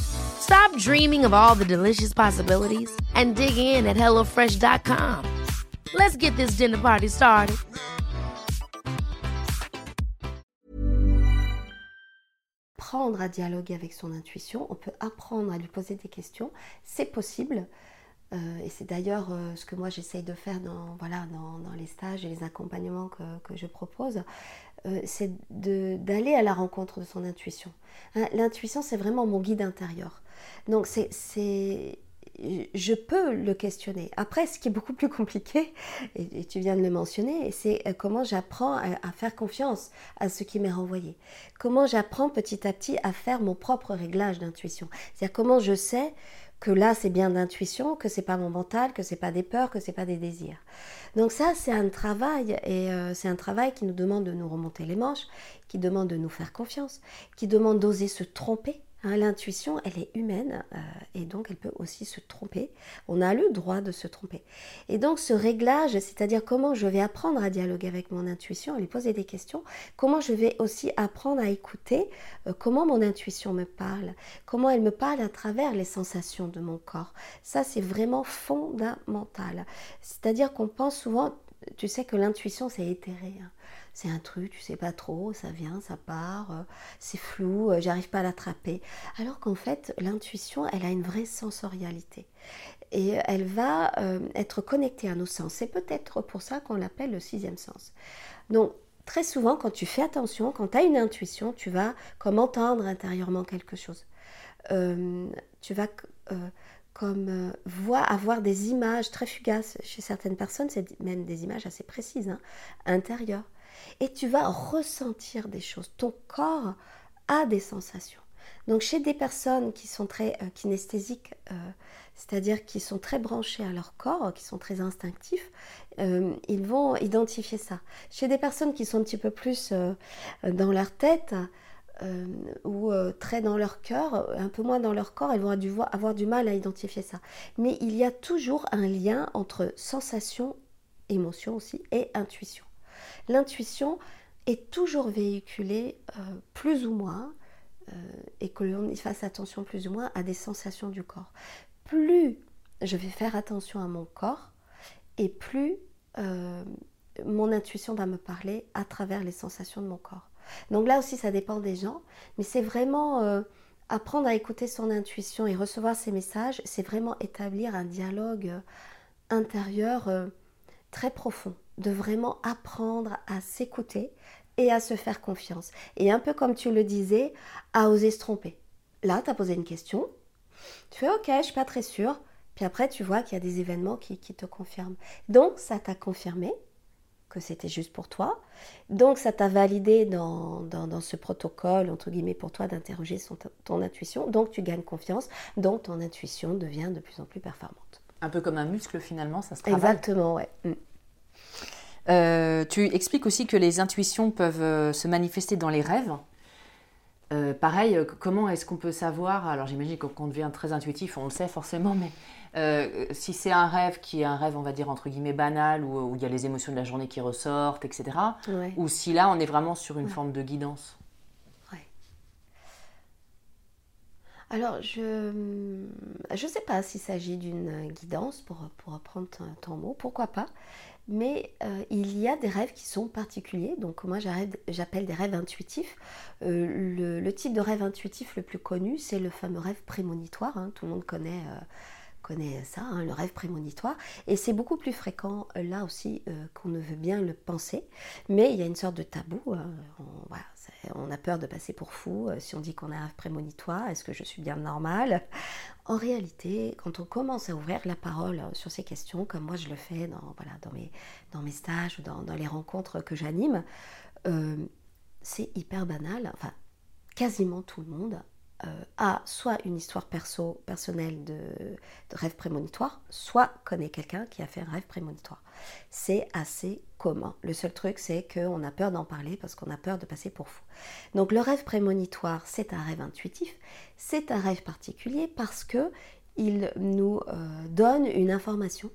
Speaker 6: Stop dreaming of all the delicious possibilities and dig in at HelloFresh.com. Let's get this dinner party started.
Speaker 3: apprendre à dialoguer avec son intuition, on peut apprendre à lui poser des questions, c'est possible. Euh, et c'est d'ailleurs euh, ce que moi j'essaye de faire dans, voilà, dans, dans, les stages et les accompagnements que, que je propose, euh, c'est d'aller à la rencontre de son intuition. Hein, L'intuition, c'est vraiment mon guide intérieur. Donc c'est je peux le questionner. Après, ce qui est beaucoup plus compliqué, et, tu viens de le mentionner, c'est comment j'apprends à, faire confiance à ce qui m'est renvoyé. Comment j'apprends petit à petit à faire mon propre réglage d'intuition. C'est-à-dire comment je sais que là c'est bien d'intuition, que c'est pas mon mental, que c'est pas des peurs, que c'est pas des désirs. Donc ça c'est un travail et euh, c'est un travail qui nous demande de nous remonter les manches, qui demande de nous faire confiance, qui demande d'oser se tromper Hein, l'intuition, elle est humaine euh, et donc elle peut aussi se tromper. On a le droit de se tromper. Et donc ce réglage, c'est-à-dire comment je vais apprendre à dialoguer avec mon intuition, à lui poser des questions, comment je vais aussi apprendre à écouter, euh, comment mon intuition me parle, comment elle me parle à travers les sensations de mon corps. Ça, c'est vraiment fondamental. C'est-à-dire qu'on pense souvent, tu sais que l'intuition, c'est éthéré. Hein c'est un truc, tu sais pas trop, ça vient, ça part, euh, c'est flou, euh, j'arrive pas à l'attraper. Alors qu'en fait, l'intuition, elle a une vraie sensorialité. Et elle va euh, être connectée à nos sens. C'est peut-être pour ça qu'on l'appelle le sixième sens. Donc, très souvent, quand tu fais attention, quand tu as une intuition, tu vas comme entendre intérieurement quelque chose. tu vas comme voir, avoir des images très fugaces. Chez certaines personnes, c'est même des images assez précises, hein, intérieures et tu vas ressentir des choses. Ton corps a des sensations. Donc chez des personnes qui sont très euh, kinesthésiques, euh, c'est-à-dire qui sont très branchés à leur corps, qui sont très instinctifs, euh, ils vont identifier ça. Chez des personnes qui sont un petit peu plus dans leur tête ou très dans leur cœur, un peu moins dans leur corps, elles vont avoir du mal à identifier ça. Mais il y a toujours un lien entre sensation, émotion aussi, et intuition l'intuition est toujours véhiculée euh, plus ou moins, euh, et que l'on y fasse attention plus ou moins à des sensations du corps. Plus je vais faire attention à mon corps, et plus euh, mon intuition va me parler à travers les sensations de mon corps. Donc là aussi, ça dépend des gens, mais c'est vraiment apprendre à écouter son intuition et recevoir ses messages, c'est vraiment établir un dialogue intérieur très profond de vraiment apprendre à s'écouter et à se faire confiance. Et un peu comme tu le disais, à oser se tromper. Là, tu as posé une question, tu fais ok, je suis pas très sûre, puis après tu vois qu'il y a des événements qui, te confirment. Donc ça t'a confirmé que c'était juste pour toi. Donc ça t'a validé dans, dans, ce protocole, entre guillemets, pour toi d'interroger ton intuition. Donc tu gagnes confiance, donc ton intuition devient de plus en plus performante.
Speaker 2: Un peu comme un muscle finalement, ça se travaille.
Speaker 3: Exactement, ouais. Mm.
Speaker 2: Euh, tu expliques aussi que les intuitions peuvent euh, se manifester dans les rêves. Euh, pareil, comment est-ce qu'on peut savoir Alors j'imagine qu'on devient très intuitif, on le sait forcément, mais si c'est un rêve qui est un rêve, on va dire, entre guillemets, banal, où, il y a les émotions de la journée qui ressortent, etc. Ou si là, on est vraiment sur une forme de guidance. Ouais.
Speaker 3: Alors, je ne sais pas s'il s'agit d'une guidance, pour, pour reprendre ton mot, pourquoi pas. Mais euh, il y a des rêves qui sont particuliers. Donc moi j'appelle des rêves intuitifs. Euh, le, type de rêve intuitif le plus connu, c'est le fameux rêve prémonitoire. Hein. Tout le monde connaît, euh, ça, hein, le rêve prémonitoire. Et c'est beaucoup plus fréquent là aussi qu'on ne veut bien le penser. Mais il y a une sorte de tabou. On, a peur de passer pour fou si on dit qu'on a un rêve prémonitoire. Est-ce que je suis bien normale? En réalité, quand on commence à ouvrir la parole sur ces questions, comme moi je le fais dans, mes stages ou dans, les rencontres que j'anime, euh, c'est hyper banal. Enfin, quasiment tout le monde euh, a soit une histoire perso, personnelle de, rêve prémonitoire, soit connaît quelqu'un qui a fait un rêve prémonitoire. C'est assez commun. Le seul truc, c'est qu'on a peur d'en parler parce qu'on a peur de passer pour fou. Donc le rêve prémonitoire, c'est un rêve intuitif, c'est un rêve particulier parce que il nous euh, donne une information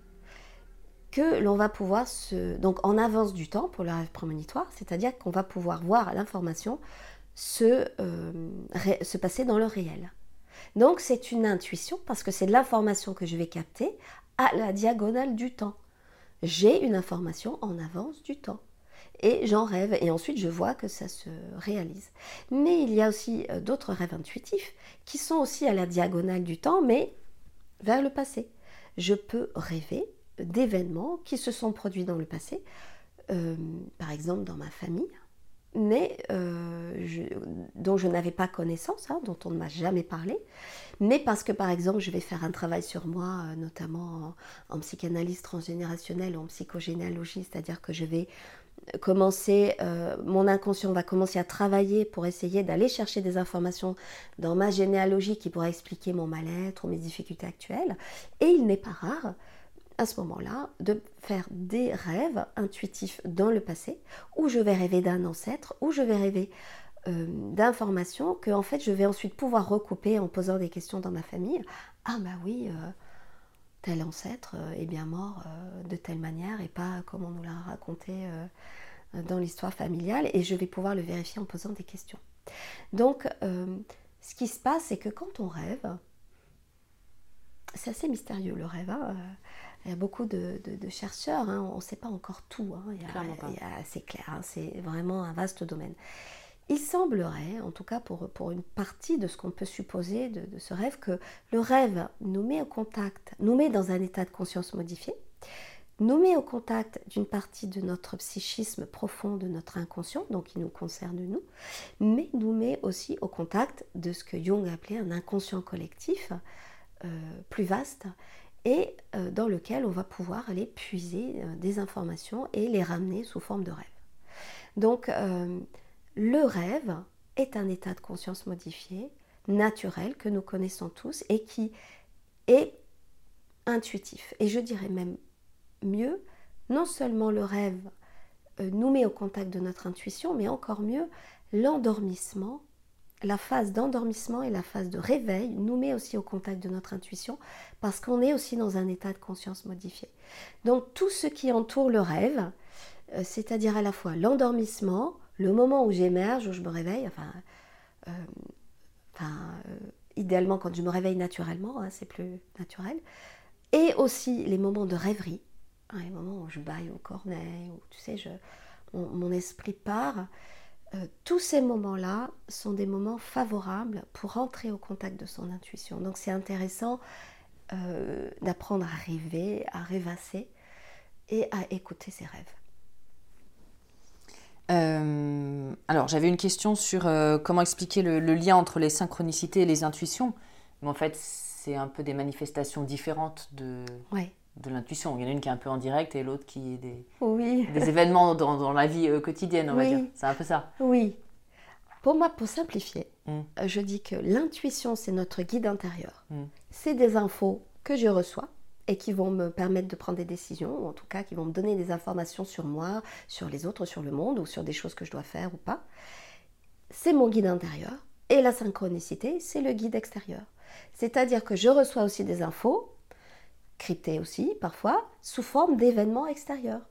Speaker 3: que l'on va pouvoir se... Donc en avance du temps pour le rêve prémonitoire, c'est-à-dire qu'on va pouvoir voir l'information se, euh, se passer dans le réel. Donc c'est une intuition parce que c'est de l'information que je vais capter à la diagonale du temps. J'ai une information en avance du temps. Et j'en rêve et ensuite je vois que ça se réalise. Mais il y a aussi euh, d'autres rêves intuitifs qui sont aussi à la diagonale du temps mais vers le passé. Je peux rêver d'événements qui se sont produits dans le passé, euh, par exemple dans ma famille, mais euh, dont je n'avais pas connaissance, hein, dont on ne m'a jamais parlé, mais parce que par exemple je vais faire un travail sur moi, euh, notamment en, psychanalyse transgénérationnelle ou en psychogénéalogie, c'est-à-dire que je vais commencer, euh, mon inconscient va commencer à travailler pour essayer d'aller chercher des informations dans ma généalogie qui pourraient expliquer mon mal-être ou mes difficultés actuelles, et il n'est pas rare à ce moment-là de faire des rêves intuitifs dans le passé, où je vais rêver d'un ancêtre, où je vais rêver euh, d'informations que en fait je vais ensuite pouvoir recouper en posant des questions dans ma famille. Ah bah oui, euh, tel ancêtre euh, est bien mort de telle manière et pas comme on nous l'a raconté dans l'histoire familiale, et je vais pouvoir le vérifier en posant des questions. Donc, ce qui se passe, c'est que quand on rêve, c'est assez mystérieux le rêve. Hein, il y a beaucoup de, chercheurs, hein, on ne sait pas encore tout, hein, c'est clair, hein, c'est vraiment un vaste domaine. Il semblerait, en tout cas pour, pour une partie de ce qu'on peut supposer de, de, ce rêve, que le rêve nous met au contact, nous met dans un état de conscience modifié, nous met au contact d'une partie de notre psychisme profond, de notre inconscient, donc qui nous concerne nous, mais nous met aussi au contact de ce que Jung appelait un inconscient collectif euh, plus vaste et euh, dans lequel on va pouvoir aller puiser euh, des informations et les ramener sous forme de rêve. Donc euh, le rêve est un état de conscience modifié, naturel, que nous connaissons tous et qui est intuitif. Et je dirais même mieux, non seulement le rêve nous met au contact de notre intuition, mais encore mieux, l'endormissement la phase d'endormissement et la phase de réveil nous met aussi au contact de notre intuition parce qu'on est aussi dans un état de conscience modifié. Donc tout ce qui entoure le rêve, euh, c'est-à-dire à la fois l'endormissement, le moment où j'émerge, où je me réveille, enfin, euh, euh, idéalement quand je me réveille naturellement, hein, c'est plus naturel, et aussi les moments de rêverie, hein, les moments où je baille au cornet, où tu sais, je, mon esprit part. Euh, tous ces moments-là sont des moments favorables pour entrer au contact de son intuition. Donc c'est intéressant euh, d'apprendre à rêver, à rêvasser et à écouter ses rêves.
Speaker 2: Euh, alors j'avais une question sur comment expliquer le, lien entre les synchronicités et les intuitions. Mais en fait, c'est un peu des manifestations différentes de,
Speaker 3: ouais
Speaker 2: de l'intuition. Il y en a une qui est un peu en direct et l'autre qui est des,
Speaker 3: oui.
Speaker 2: des événements dans, dans, la vie euh, quotidienne, on va dire. C'est un peu ça.
Speaker 3: Oui. Pour moi, pour simplifier, mm. euh, je dis que l'intuition, c'est notre guide intérieur. Mm. C'est des infos que je reçois et qui vont me permettre de prendre des décisions, ou en tout cas qui vont me donner des informations sur moi, sur les autres, sur le monde, ou sur des choses que je dois faire ou pas. C'est mon guide intérieur. Et la synchronicité, c'est le guide extérieur. C'est-à-dire que je reçois aussi des infos crypté aussi parfois, sous forme d'événements extérieurs.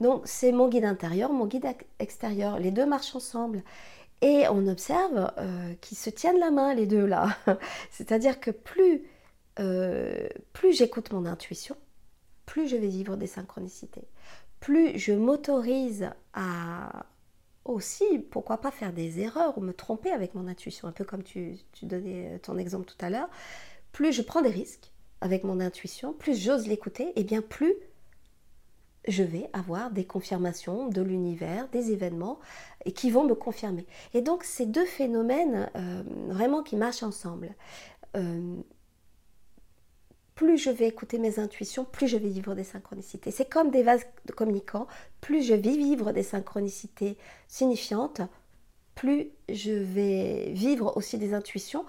Speaker 3: Donc c'est mon guide intérieur, mon guide extérieur, les deux marchent ensemble. Et on observe euh, qu'ils se tiennent la main, les deux là. C'est-à-dire que plus, euh, plus j'écoute mon intuition, plus je vais vivre des synchronicités. plus je m'autorise à aussi, pourquoi pas faire des erreurs ou me tromper avec mon intuition, un peu comme tu, tu donnais ton exemple tout à l'heure, plus je prends des risques avec mon intuition, plus j'ose l'écouter, et bien plus je vais avoir des confirmations de l'univers, des événements, qui vont me confirmer. Et donc ces deux phénomènes euh, vraiment qui marchent ensemble. Euh, plus je vais écouter mes intuitions, plus je vais vivre des synchronicités. C'est comme des vases communicants. Plus je vais vivre des synchronicités signifiantes, plus je vais vivre aussi des intuitions,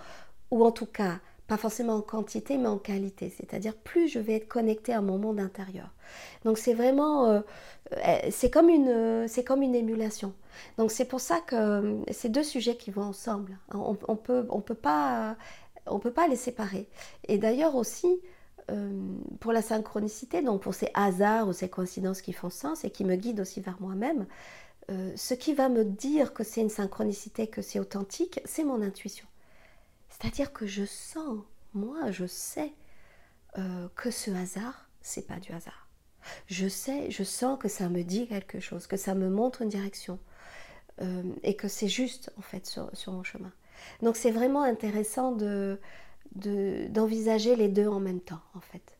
Speaker 3: ou en tout cas, pas forcément en quantité, mais en qualité. C'est-à-dire, plus je vais être connectée à mon monde intérieur. Donc, c'est vraiment, euh, euh, c'est comme une, c'est comme une émulation. Donc, c'est pour ça que euh, c'est deux sujets qui vont ensemble. On, on peut, on peut pas, on peut pas les séparer. Et d'ailleurs aussi, pour la synchronicité, donc pour ces hasards ou ces coïncidences qui font sens et qui me guident aussi vers moi-même, ce qui va me dire que c'est une synchronicité, que c'est authentique, c'est mon intuition. C'est-à-dire que je sens, moi, je sais euh, que ce hasard, c'est pas du hasard. Je sais, je sens que ça me dit quelque chose, que ça me montre une direction euh, et que c'est juste en fait sur, mon chemin. Donc c'est vraiment intéressant de, d'envisager les deux en même temps en fait.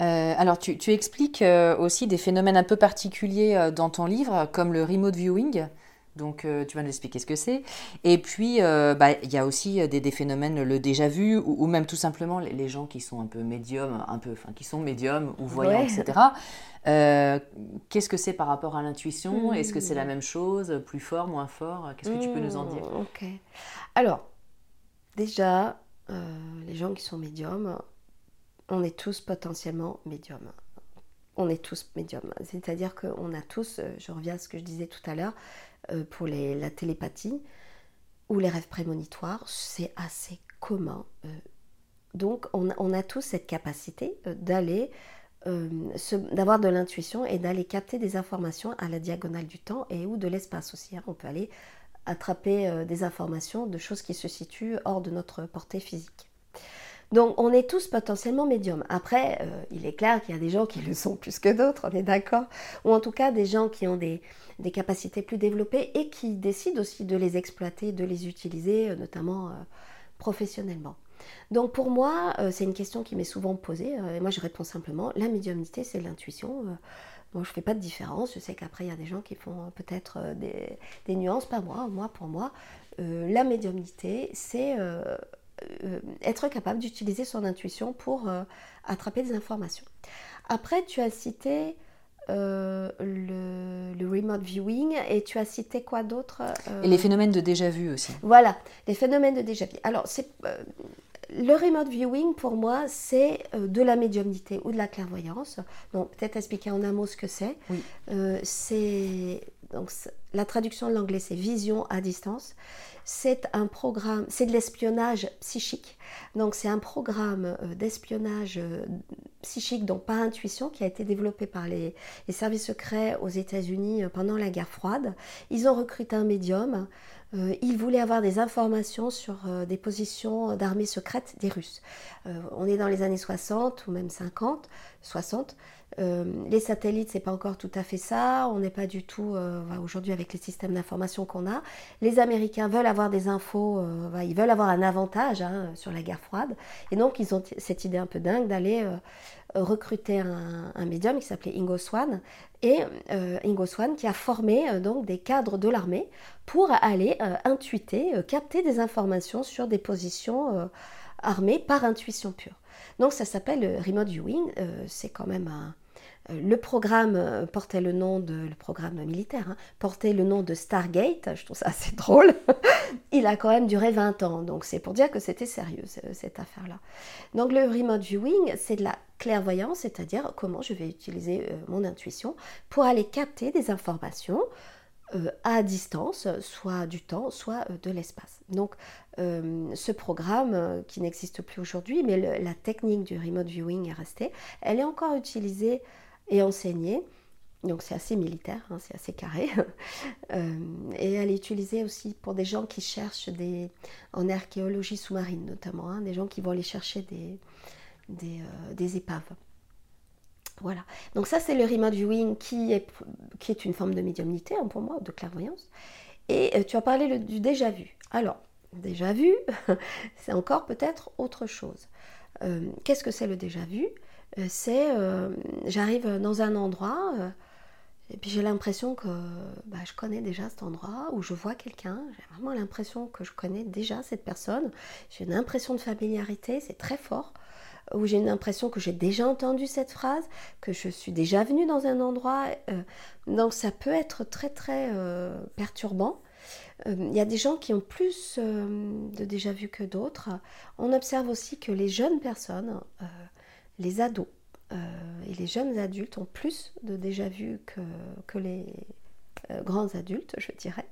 Speaker 2: Euh, alors tu expliques aussi des phénomènes un peu particuliers dans ton livre, comme le remote viewing. Donc, euh, tu vas nous expliquer ce que c'est. Et puis, euh, bah, il y a aussi euh, des, phénomènes, le déjà vu, ou, même tout simplement les, gens qui sont un peu médiums, un peu, enfin, qui sont médiums ou voyants, etc. Qu'est-ce que c'est par rapport à l'intuition? Est-ce que c'est la hmm. même chose, plus fort, moins fort? Qu'est-ce que tu peux nous en dire?
Speaker 3: Hmm, Ok. Alors, déjà, les gens qui sont médiums, on est tous potentiellement médiums on est tous médiums. C'est-à-dire qu'on a tous, je reviens à ce que je disais tout à l'heure, euh, pour la télépathie ou les rêves prémonitoires, c'est assez commun. Euh. donc on, a tous cette capacité euh, d'aller, d'avoir de l'intuition et d'aller capter des informations à la diagonale du temps et ou de l'espace aussi. Hein. On peut aller attraper des informations de choses qui se situent hors de notre portée physique. Donc on est tous potentiellement médiums. Après, euh, il est clair qu'il y a des gens qui le sont plus que d'autres, on est d'accord Ou en tout cas des gens qui ont des, capacités plus développées et qui décident aussi de les exploiter, de les utiliser, euh, notamment euh, professionnellement. Donc pour moi, c'est une question qui m'est souvent posée, et moi je réponds simplement, la médiumnité c'est l'intuition. Moi, je ne fais pas de différence. Je sais qu'après, il y a des gens qui font peut-être des, nuances, pas moi. Moi, pour moi, la médiumnité, c'est être capable d'utiliser son intuition pour euh, attraper des informations. Après, tu as cité euh, le, remote viewing et tu as cité quoi d'autre
Speaker 2: Et les phénomènes de déjà vu aussi.
Speaker 3: Voilà, les phénomènes de déjà vu. Alors, c'est le remote viewing, pour moi, c'est de la médiumnité ou de la clairvoyance. Donc, peut-être expliquer en un mot ce que c'est. Oui. c'est donc la traduction de l'anglais, c'est vision à distance c'est un programme, c'est de l'espionnage psychique. Donc c'est un programme euh, d'espionnage euh, psychique, donc par intuition, qui a été développé par les, services secrets aux États-Unis euh, pendant la guerre froide. Ils ont recruté un médium. ils voulaient avoir des informations sur des positions d'armées secrètes des Russes. on est dans les années 60 ou même 50, 60. Euh, les satellites, c'est pas encore tout à fait ça. On n'est pas du tout euh, aujourd'hui avec les systèmes d'information qu'on a. Les Américains veulent avoir des infos, euh, ils veulent avoir un avantage hein, sur la guerre froide, et donc ils ont cette idée un peu dingue d'aller recruter un, médium qui s'appelait Ingo Swan et Ingo Swan qui a formé donc des cadres de l'armée pour aller intuiter, capter des informations sur des positions armées par intuition pure. Donc ça s'appelle remote viewing. c'est quand même un euh, le programme euh, portait le nom de le programme militaire hein, portait le nom de Stargate. Je trouve ça assez drôle. Il a quand même duré 20 ans, donc c'est pour dire que c'était sérieux cette affaire-là. Donc le remote viewing, c'est de la clairvoyance, c'est-à-dire comment je vais utiliser euh, mon intuition pour aller capter des informations à distance, soit du temps, soit de l'espace. Donc ce programme qui n'existe plus aujourd'hui, mais la technique du remote viewing est restée, elle est encore utilisée et enseignée. Donc c'est assez militaire, hein, c'est assez carré. Euh, et elle est utilisée aussi pour des gens qui cherchent des, en archéologie sous-marine notamment, hein, des gens qui vont aller chercher des, des, euh, épaves. Voilà. Donc ça, c'est le remote viewing qui est, une forme de médiumnité hein, pour moi, de clairvoyance. Et tu as parlé du déjà vu. Alors, déjà vu, c'est encore peut-être autre chose. Qu'est-ce que c'est le déjà vu? C'est, j'arrive dans un endroit et puis j'ai l'impression que bah, je connais déjà cet endroit où je vois quelqu'un. J'ai vraiment l'impression que je connais déjà cette personne. J'ai une impression de familiarité, c'est très fort. Où j'ai une impression que j'ai déjà entendu cette phrase, que je suis déjà venue dans un endroit. Euh, donc ça peut être très très euh, perturbant. Euh, il y a des gens qui ont plus de déjà vu que d'autres. On observe aussi que les jeunes personnes, les ados, et les jeunes adultes ont plus de déjà vu que, les euh, grands adultes, je dirais.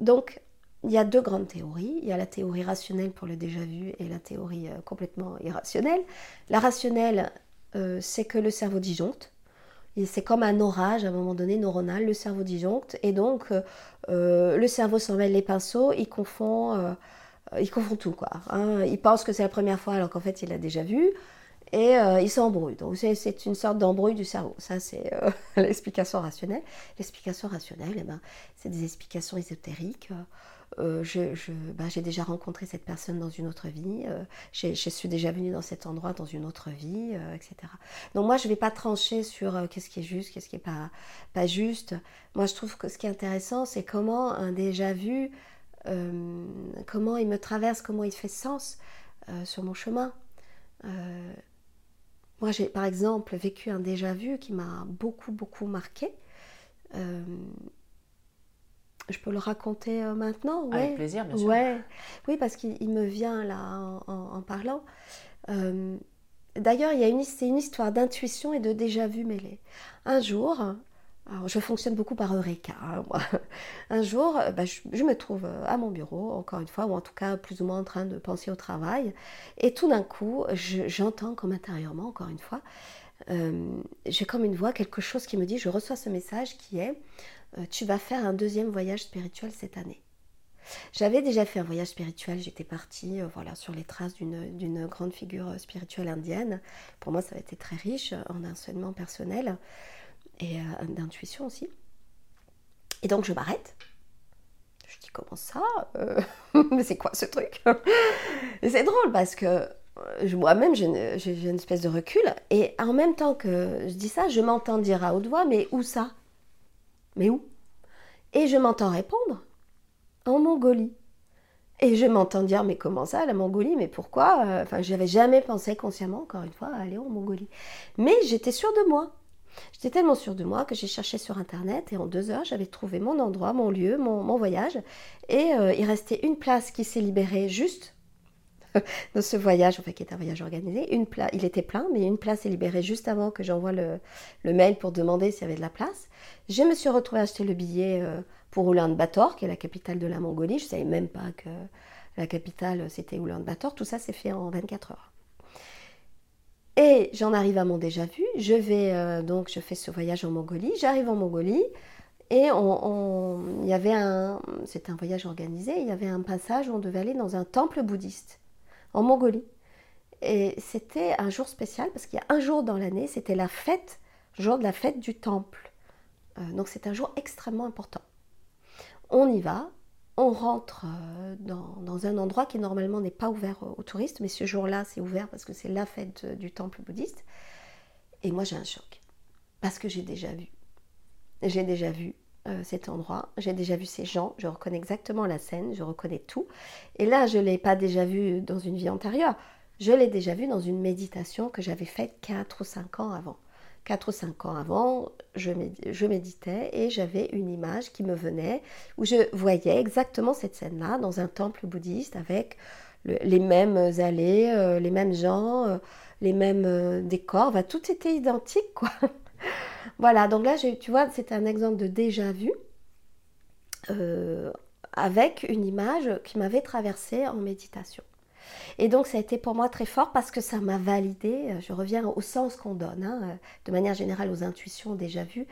Speaker 3: Donc, il y a deux grandes théories. Il y a la théorie rationnelle pour le déjà vu et la théorie euh, complètement irrationnelle. La rationnelle, c'est que le cerveau disjoncte. C'est comme un orage à un moment donné neuronal, le cerveau disjoncte. Et donc, le cerveau s'en mêle les pinceaux, il confond, il confond tout. Quoi, hein. Il pense que c'est la première fois alors qu'en fait, il a déjà vu et euh, il s'embrouille. Donc c'est une sorte d'embrouille du cerveau. Ça, c'est euh, l'explication rationnelle. L'explication rationnelle, eh ben, c'est des explications ésotériques. Euh, ben, j'ai déjà rencontré cette personne dans une autre vie, je suis déjà venue dans cet endroit dans une autre vie, etc. Donc moi, je ne vais pas trancher sur qu'est-ce qui est juste, qu'est-ce qui n'est pas, pas juste. Moi, je trouve que ce qui est intéressant, c'est comment un déjà vu, comment il me traverse, comment il fait sens sur mon chemin. Moi, j'ai par exemple vécu un déjà-vu qui m'a beaucoup, beaucoup marqué. Je peux le raconter euh, maintenant?
Speaker 2: Ouais. Avec plaisir, bien sûr.
Speaker 3: Ouais. Oui, parce qu'il me vient là en, parlant. Euh, d'ailleurs, il y a une, c'est une histoire d'intuition et de déjà-vu mêlés. Un jour, alors, je fonctionne beaucoup par Eureka. Hein, un jour, euh, bah, je, me trouve euh, à mon bureau, encore une fois, ou en tout cas plus ou moins en train de penser au travail. Et tout d'un coup, j'entends comme intérieurement, encore une fois, euh, j'ai comme une voix, quelque chose qui me dit, je reçois ce message qui est, tu vas faire un deuxième voyage spirituel cette année. J'avais déjà fait un voyage spirituel, j'étais partie voilà, sur les traces d'une grande figure spirituelle indienne. Pour moi, ça a été très riche en enseignement personnel et euh, d'intuition aussi. Et donc je m'arrête. Je dis comment ça euh, Mais c'est quoi ce truc? C'est drôle parce que euh, moi-même j'ai une, espèce de recul et en même temps que je dis ça, je m'entends dire à haute voix mais où ça? Mais où? Et je m'entends répondre en Mongolie. Et je m'entends dire mais comment ça la Mongolie? Mais pourquoi? Enfin, j'avais jamais pensé consciemment encore une fois à aller en Mongolie. Mais j'étais sûre de moi. J'étais tellement sûre de moi que j'ai cherché sur Internet et en deux heures, j'avais trouvé mon endroit, mon lieu, mon, voyage. Et euh, il restait une place qui s'est libérée juste dans ce voyage, enfin qui est un voyage organisé. Une il était plein, mais une place est libérée juste avant que j'envoie le, mail pour demander s'il y avait de la place. Je me suis retrouvée à acheter le billet euh, pour Ulaanbaatar, qui est la capitale de la Mongolie. Je ne savais même pas que la capitale c'était Ulaanbaatar. Tout ça s'est fait en 24 heures. Et j'en arrive à mon déjà vu. Je vais euh, donc, je fais ce voyage en Mongolie. J'arrive en Mongolie et on, il y avait un, c'était un voyage organisé. Il y avait un passage où on devait aller dans un temple bouddhiste en Mongolie. Et c'était un jour spécial parce qu'il y a un jour dans l'année, c'était la fête, jour de la fête du temple. Euh, donc c'est un jour extrêmement important. On y va, on rentre euh, dans, un endroit qui normalement n'est pas ouvert aux, touristes, mais ce jour-là c'est ouvert parce que c'est la fête euh, du temple bouddhiste. Et moi j'ai un choc parce que j'ai déjà vu. J'ai déjà vu euh, cet endroit, j'ai déjà vu ces gens, je reconnais exactement la scène, je reconnais tout. Et là je ne l'ai pas déjà vu dans une vie antérieure, je l'ai déjà vu dans une méditation que j'avais faite 4 ou 5 ans avant. 4 ou 5 ans avant, je, méditais et j'avais une image qui me venait où je voyais exactement cette scène-là dans un temple bouddhiste avec les mêmes allées, euh, les mêmes gens, euh, les mêmes décors, tout était identique quoi. Voilà, donc là tu vois, c'est un exemple de déjà vu avec une image qui m'avait traversée en méditation. Et donc ça a été pour moi très fort parce que ça m'a validé. Euh, je reviens au sens qu'on donne, hein, euh, de manière générale aux intuitions déjà vues.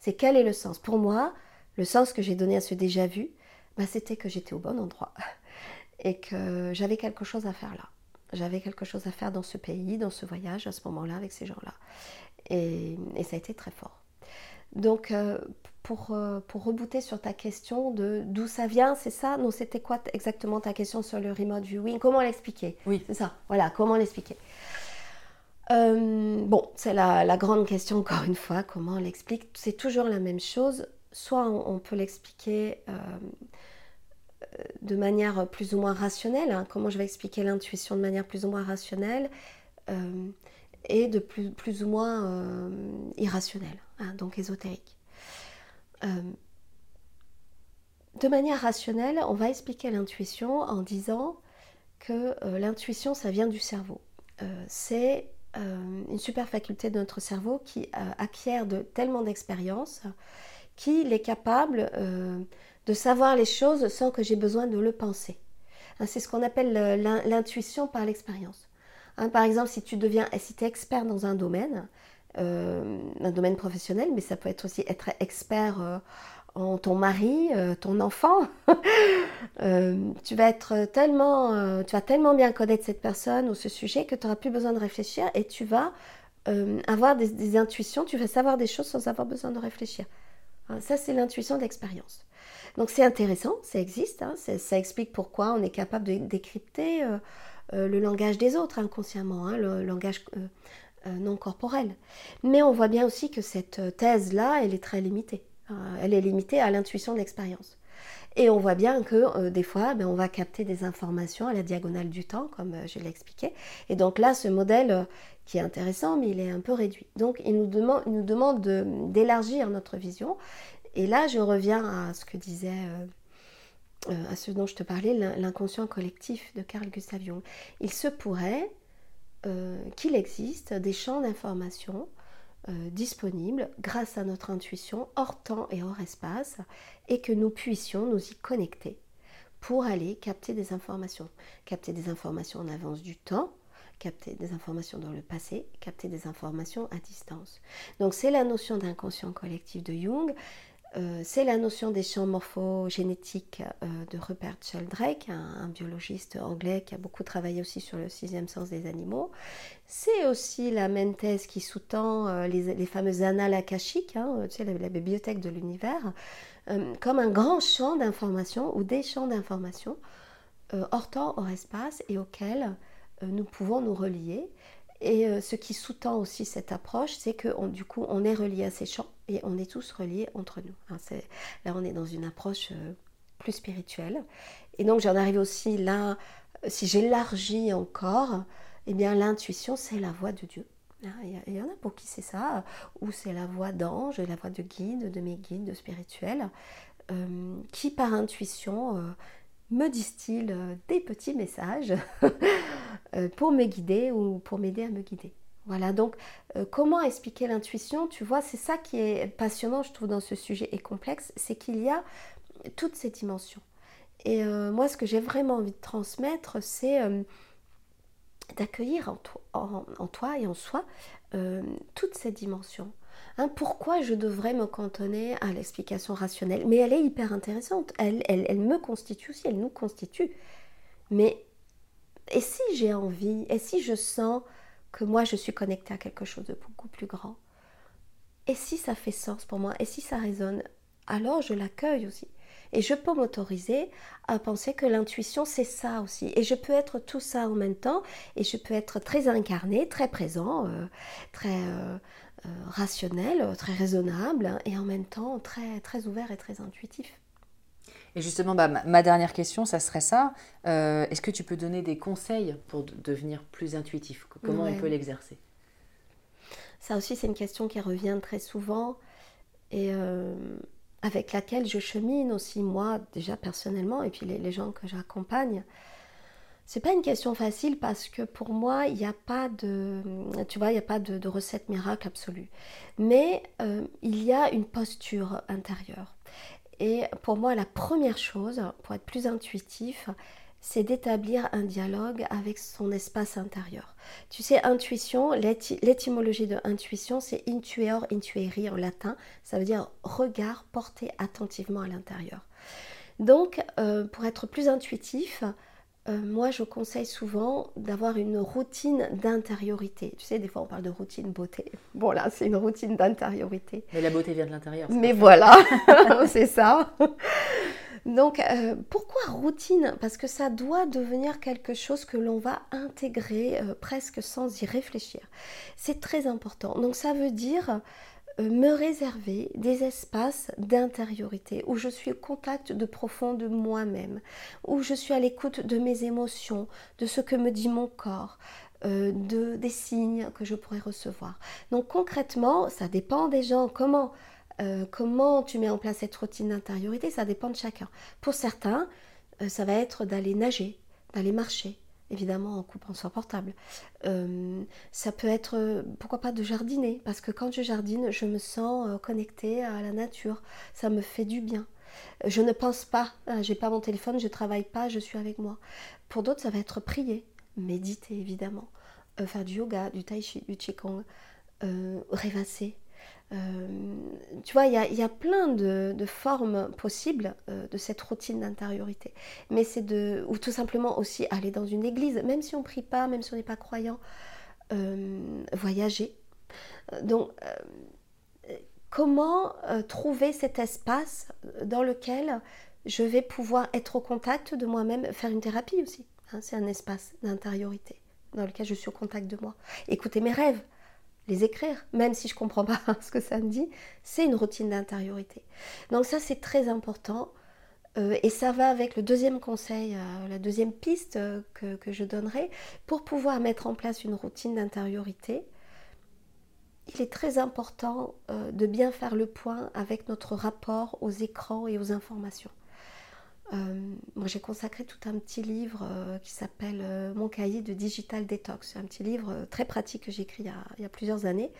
Speaker 3: C'est quel est le sens? Pour moi, le sens que j'ai donné à ce déjà vu, bah, c'était que j'étais au bon endroit et que j'avais quelque chose à faire là. J'avais quelque chose à faire dans ce pays, dans ce voyage, à ce moment-là, avec ces gens-là. Et, ça a été très fort. Donc, pour, pour rebooter sur ta question de d'où ça vient, c'est ça? Non, c'était quoi exactement ta question sur le remote viewing? Comment l'expliquer?
Speaker 2: Oui.
Speaker 3: C'est ça, voilà, comment l'expliquer? Bon, c'est la, grande question encore une fois, comment on l'explique? C'est toujours la même chose. Soit on, peut l'expliquer de manière plus ou moins rationnelle, hein. comment je vais expliquer l'intuition de manière plus ou moins rationnelle, euh, et de plus, ou moins euh, irrationnelle, hein, donc ésotérique. Euh, de manière rationnelle, on va expliquer l'intuition en disant que l'intuition, ça vient du cerveau. c'est une super faculté de notre cerveau qui acquiert de, tellement d'expérience qu'il est capable de savoir les choses sans que j'ai besoin de le penser. Hein, c'est ce qu'on appelle l'intuition par l'expérience. Hein, par exemple, si tu deviens, si es expert dans un domaine, euh, un domaine professionnel, mais ça peut être aussi être expert euh, en ton mari, euh, ton enfant. tu vas être tellement, tu vas tellement bien connaître cette personne ou ce sujet que tu n'auras plus besoin de réfléchir et tu vas avoir des, intuitions, tu vas savoir des choses sans avoir besoin de réfléchir. Hein, ça, c'est l'intuition d'expérience. Donc c'est intéressant, ça existe, hein, ça, explique pourquoi on est capable de décrypter euh, euh, le langage des autres inconsciemment, hein, le langage euh, non corporel. Mais on voit bien aussi que cette thèse-là, elle est très limitée. elle est limitée à l'intuition de l'expérience. Et on voit bien que des fois, ben, on va capter des informations à la diagonale du temps, comme je l'ai expliqué. Et donc là, ce modèle qui est intéressant, mais il est un peu réduit. Donc il nous demande, nous demande d'élargir notre vision et là, je reviens à ce que disait, euh, euh, à ce dont je te parlais, l'inconscient collectif de Carl Gustav Jung. Il se pourrait euh, qu'il existe des champs d'information disponibles grâce à notre intuition hors temps et hors espace et que nous puissions nous y connecter pour aller capter des informations. Capter des informations en avance du temps, capter des informations dans le passé, capter des informations à distance. Donc c'est la notion d'inconscient collectif de Jung. Euh, c'est la notion des champs morphogénétiques euh, de Rupert Sheldrake, un, biologiste anglais qui a beaucoup travaillé aussi sur le sixième sens des animaux. C'est aussi la même thèse qui sous-tend euh, les, fameuses annales akashiques, hein, tu sais, la, bibliothèque de l'univers, comme un grand champ d'information ou des champs d'information hors temps, hors espace et auxquels nous pouvons nous relier. Et ce qui sous-tend aussi cette approche, c'est que du coup, on est relié à ces champs on est tous reliés entre nous. Hein, là, on est dans une approche euh, plus spirituelle. Et donc, j'en arrive aussi là, si j'élargis encore, eh bien, l'intuition, c'est la voix de Dieu. Hein, il y en a pour qui c'est ça, ou c'est la voix d'ange, la voix de guide, de mes guides spirituels, euh, qui par intuition me disent-ils euh, des petits messages euh, pour me guider ou pour m'aider à me guider. Voilà, donc euh, comment expliquer l'intuition? Tu vois, c'est ça qui est passionnant, je trouve, dans ce sujet et complexe, c'est qu'il y a toutes ces dimensions. Et moi, ce que j'ai vraiment envie de transmettre, c'est d'accueillir en, toi et en soi toutes ces dimensions. Hein, pourquoi je devrais me cantonner à l'explication rationnelle? Mais elle est hyper intéressante. Elle, me constitue aussi, elle nous constitue. Mais et si j'ai envie, et si je sens que moi je suis connectée à quelque chose de beaucoup plus grand Et si ça fait sens pour moi Et si ça résonne Alors je l'accueille aussi. Et je peux m'autoriser à penser que l'intuition, c'est ça aussi. Et je peux être tout ça en même temps. Et je peux être très incarné, très présent, euh, très, euh, euh, rationnel, très raisonnable hein, et en même temps très, très ouvert et très intuitif.
Speaker 2: Et justement, bah, ma dernière question, ça serait ça. Euh, est-ce que tu peux donner des conseils pour devenir plus intuitif? Comment on peut l'exercer?
Speaker 3: Ça aussi, c'est une question qui revient très souvent et euh, avec laquelle je chemine aussi, moi, déjà personnellement, et puis les gens que j'accompagne. C'est pas une question facile parce que pour moi, il n'y a pas de, tu vois, il y a pas de, recette miracle absolue. Mais euh, il y a une posture intérieure. Et pour moi, la première chose, pour être plus intuitif, c'est d'établir un dialogue avec son espace intérieur. Tu sais, intuition, l'étymologie de intuition, c'est intueor, intueri en latin. Ça veut dire regard porté attentivement à l'intérieur. Donc, euh, pour être plus intuitif, euh, moi, je conseille souvent d'avoir une routine d'intériorité. Tu sais, des fois, on parle de routine beauté. Bon, là, c'est une routine d'intériorité.
Speaker 2: Mais la beauté vient de l'intérieur.
Speaker 3: Mais voilà, c'est ça. Donc, euh, pourquoi routine? Parce que ça doit devenir quelque chose que l'on va intégrer euh, presque sans y réfléchir. C'est très important. Donc, ça veut dire me réserver des espaces d'intériorité où je suis au contact de profond de moi-même, où je suis à l'écoute de mes émotions, de ce que me dit mon corps, euh, de, des signes que je pourrais recevoir. Donc concrètement, ça dépend des gens. Comment, euh, comment tu mets en place cette routine d'intériorité Ça dépend de chacun. Pour certains, ça va être d'aller nager, d'aller marcher, évidemment en coupant son portable. Euh, ça peut être, euh, pourquoi pas, de jardiner, parce que quand je jardine, je me sens euh, connectée à la nature, ça me fait du bien. Je ne pense pas, j'ai pas mon téléphone, je travaille pas, je suis avec moi. Pour d'autres, ça va être prier, méditer évidemment, faire du yoga, du tai chi, du qigong, rêvasser, euh, tu vois, il y a, plein de, formes possibles euh, de cette routine d'intériorité. Mais c'est de, ou tout simplement aussi aller dans une église, même si on ne prie pas, même si on n'est pas croyant, euh, voyager. Donc, comment trouver cet espace dans lequel je vais pouvoir être au contact de moi-même, faire une thérapie aussi. Hein, c'est un espace d'intériorité dans lequel je suis au contact de moi. Écouter mes rêves, les écrire, même si je ne comprends pas ce que ça me dit, c'est une routine d'intériorité. Donc ça, c'est très important. Euh, et ça va avec le deuxième conseil, euh, la deuxième piste euh, que, je donnerai. Pour pouvoir mettre en place une routine d'intériorité, il est très important de bien faire le point avec notre rapport aux écrans et aux informations. Euh, moi, j'ai consacré tout un petit livre euh, qui s'appelle euh, Mon cahier de digital detox. un petit livre très pratique que j'ai écrit il y, a, plusieurs années,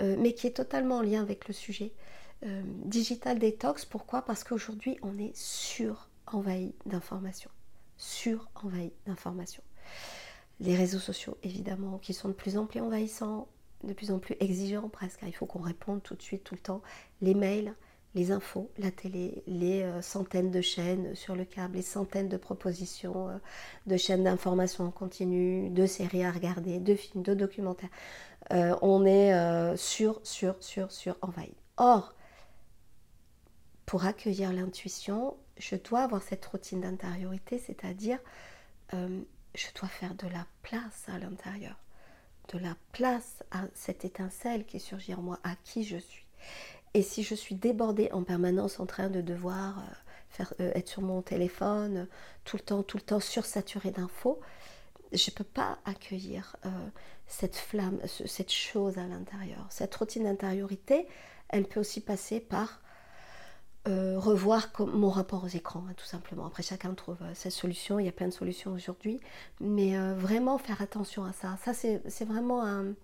Speaker 3: mais qui est totalement en lien avec le sujet. digital detox, pourquoi? Parce qu'aujourd'hui, on est sur-envahi d'informations. Sur-envahi d'informations. Les réseaux sociaux, évidemment, qui sont de plus en plus envahissants, de plus en plus exigeants presque. Il faut qu'on réponde tout de suite, tout le temps. Les mails, les infos, la télé, les euh, centaines de chaînes sur le câble, les centaines de propositions euh, de chaînes d'information en continu, de séries à regarder, de films, de documentaires. Euh, on est sur, sur, sur, sur envahi. Or, pour accueillir l'intuition, je dois avoir cette routine d'intériorité, c'est-à-dire je dois faire de la place à l'intérieur, de la place à cette étincelle qui surgit en moi, à qui je suis. Et si je suis débordée en permanence en train de devoir euh, euh, être sur mon téléphone euh, tout le temps, tout le temps sursaturée d'infos, je ne peux pas accueillir cette flamme, cette chose à l'intérieur. Cette routine d'intériorité, elle peut aussi passer par revoir mon rapport aux écrans, hein, tout simplement. Après, chacun trouve sa solution. Il y a plein de solutions aujourd'hui. Mais vraiment faire attention à ça. Ça, c'est vraiment un,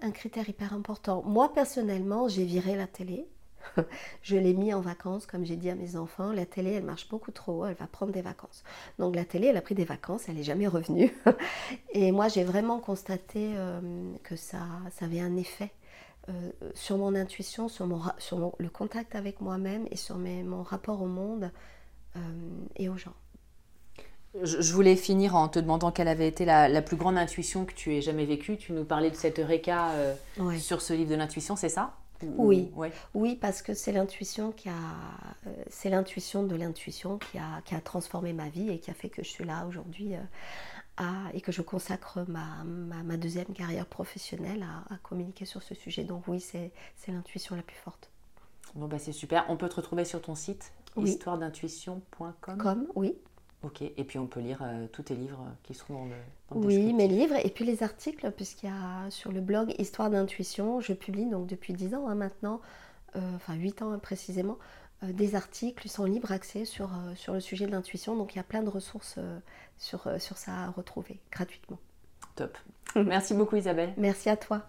Speaker 3: un critère hyper important. Moi, personnellement, j'ai viré la télé. je l'ai mis en vacances, comme j'ai dit à mes enfants. La télé, elle marche beaucoup trop, elle va prendre des vacances. Donc la télé, elle a pris des vacances, elle n'est jamais revenue. et moi, j'ai vraiment constaté euh, que ça, ça avait un effet euh, sur mon intuition, sur, mon, sur le contact avec moi-même et sur mon rapport au monde euh, et aux gens.
Speaker 2: Je voulais finir en te demandant quelle avait été la, plus grande intuition que tu aies jamais vécue. Tu nous parlais de cette Eureka euh, sur ce livre de l'intuition, c'est ça
Speaker 3: Oui, oui, parce que c'est l'intuition qui a, euh, c'est l'intuition de l'intuition qui a, qui a transformé ma vie et qui a fait que je suis là aujourd'hui euh, et que je consacre ma, ma, deuxième carrière professionnelle à, communiquer sur ce sujet. Donc oui, c'est l'intuition la plus forte.
Speaker 2: Bon bah c'est super. On peut te retrouver sur ton site oui. histoiredintuition.com.
Speaker 3: Comme, oui.
Speaker 2: Ok, et puis on peut lire euh, tous tes livres qui seront dans le,
Speaker 3: Oui, mes livres, et puis les articles, puisqu'il y a sur le blog Histoire d'intuition, je publie donc depuis 10 ans hein, maintenant, euh, enfin 8 ans précisément, euh, des articles, sont libre accès sur, sur le sujet de l'intuition, donc il y a plein de ressources sur, sur ça à retrouver gratuitement.
Speaker 2: Top. Merci beaucoup Isabelle.
Speaker 3: Merci à toi.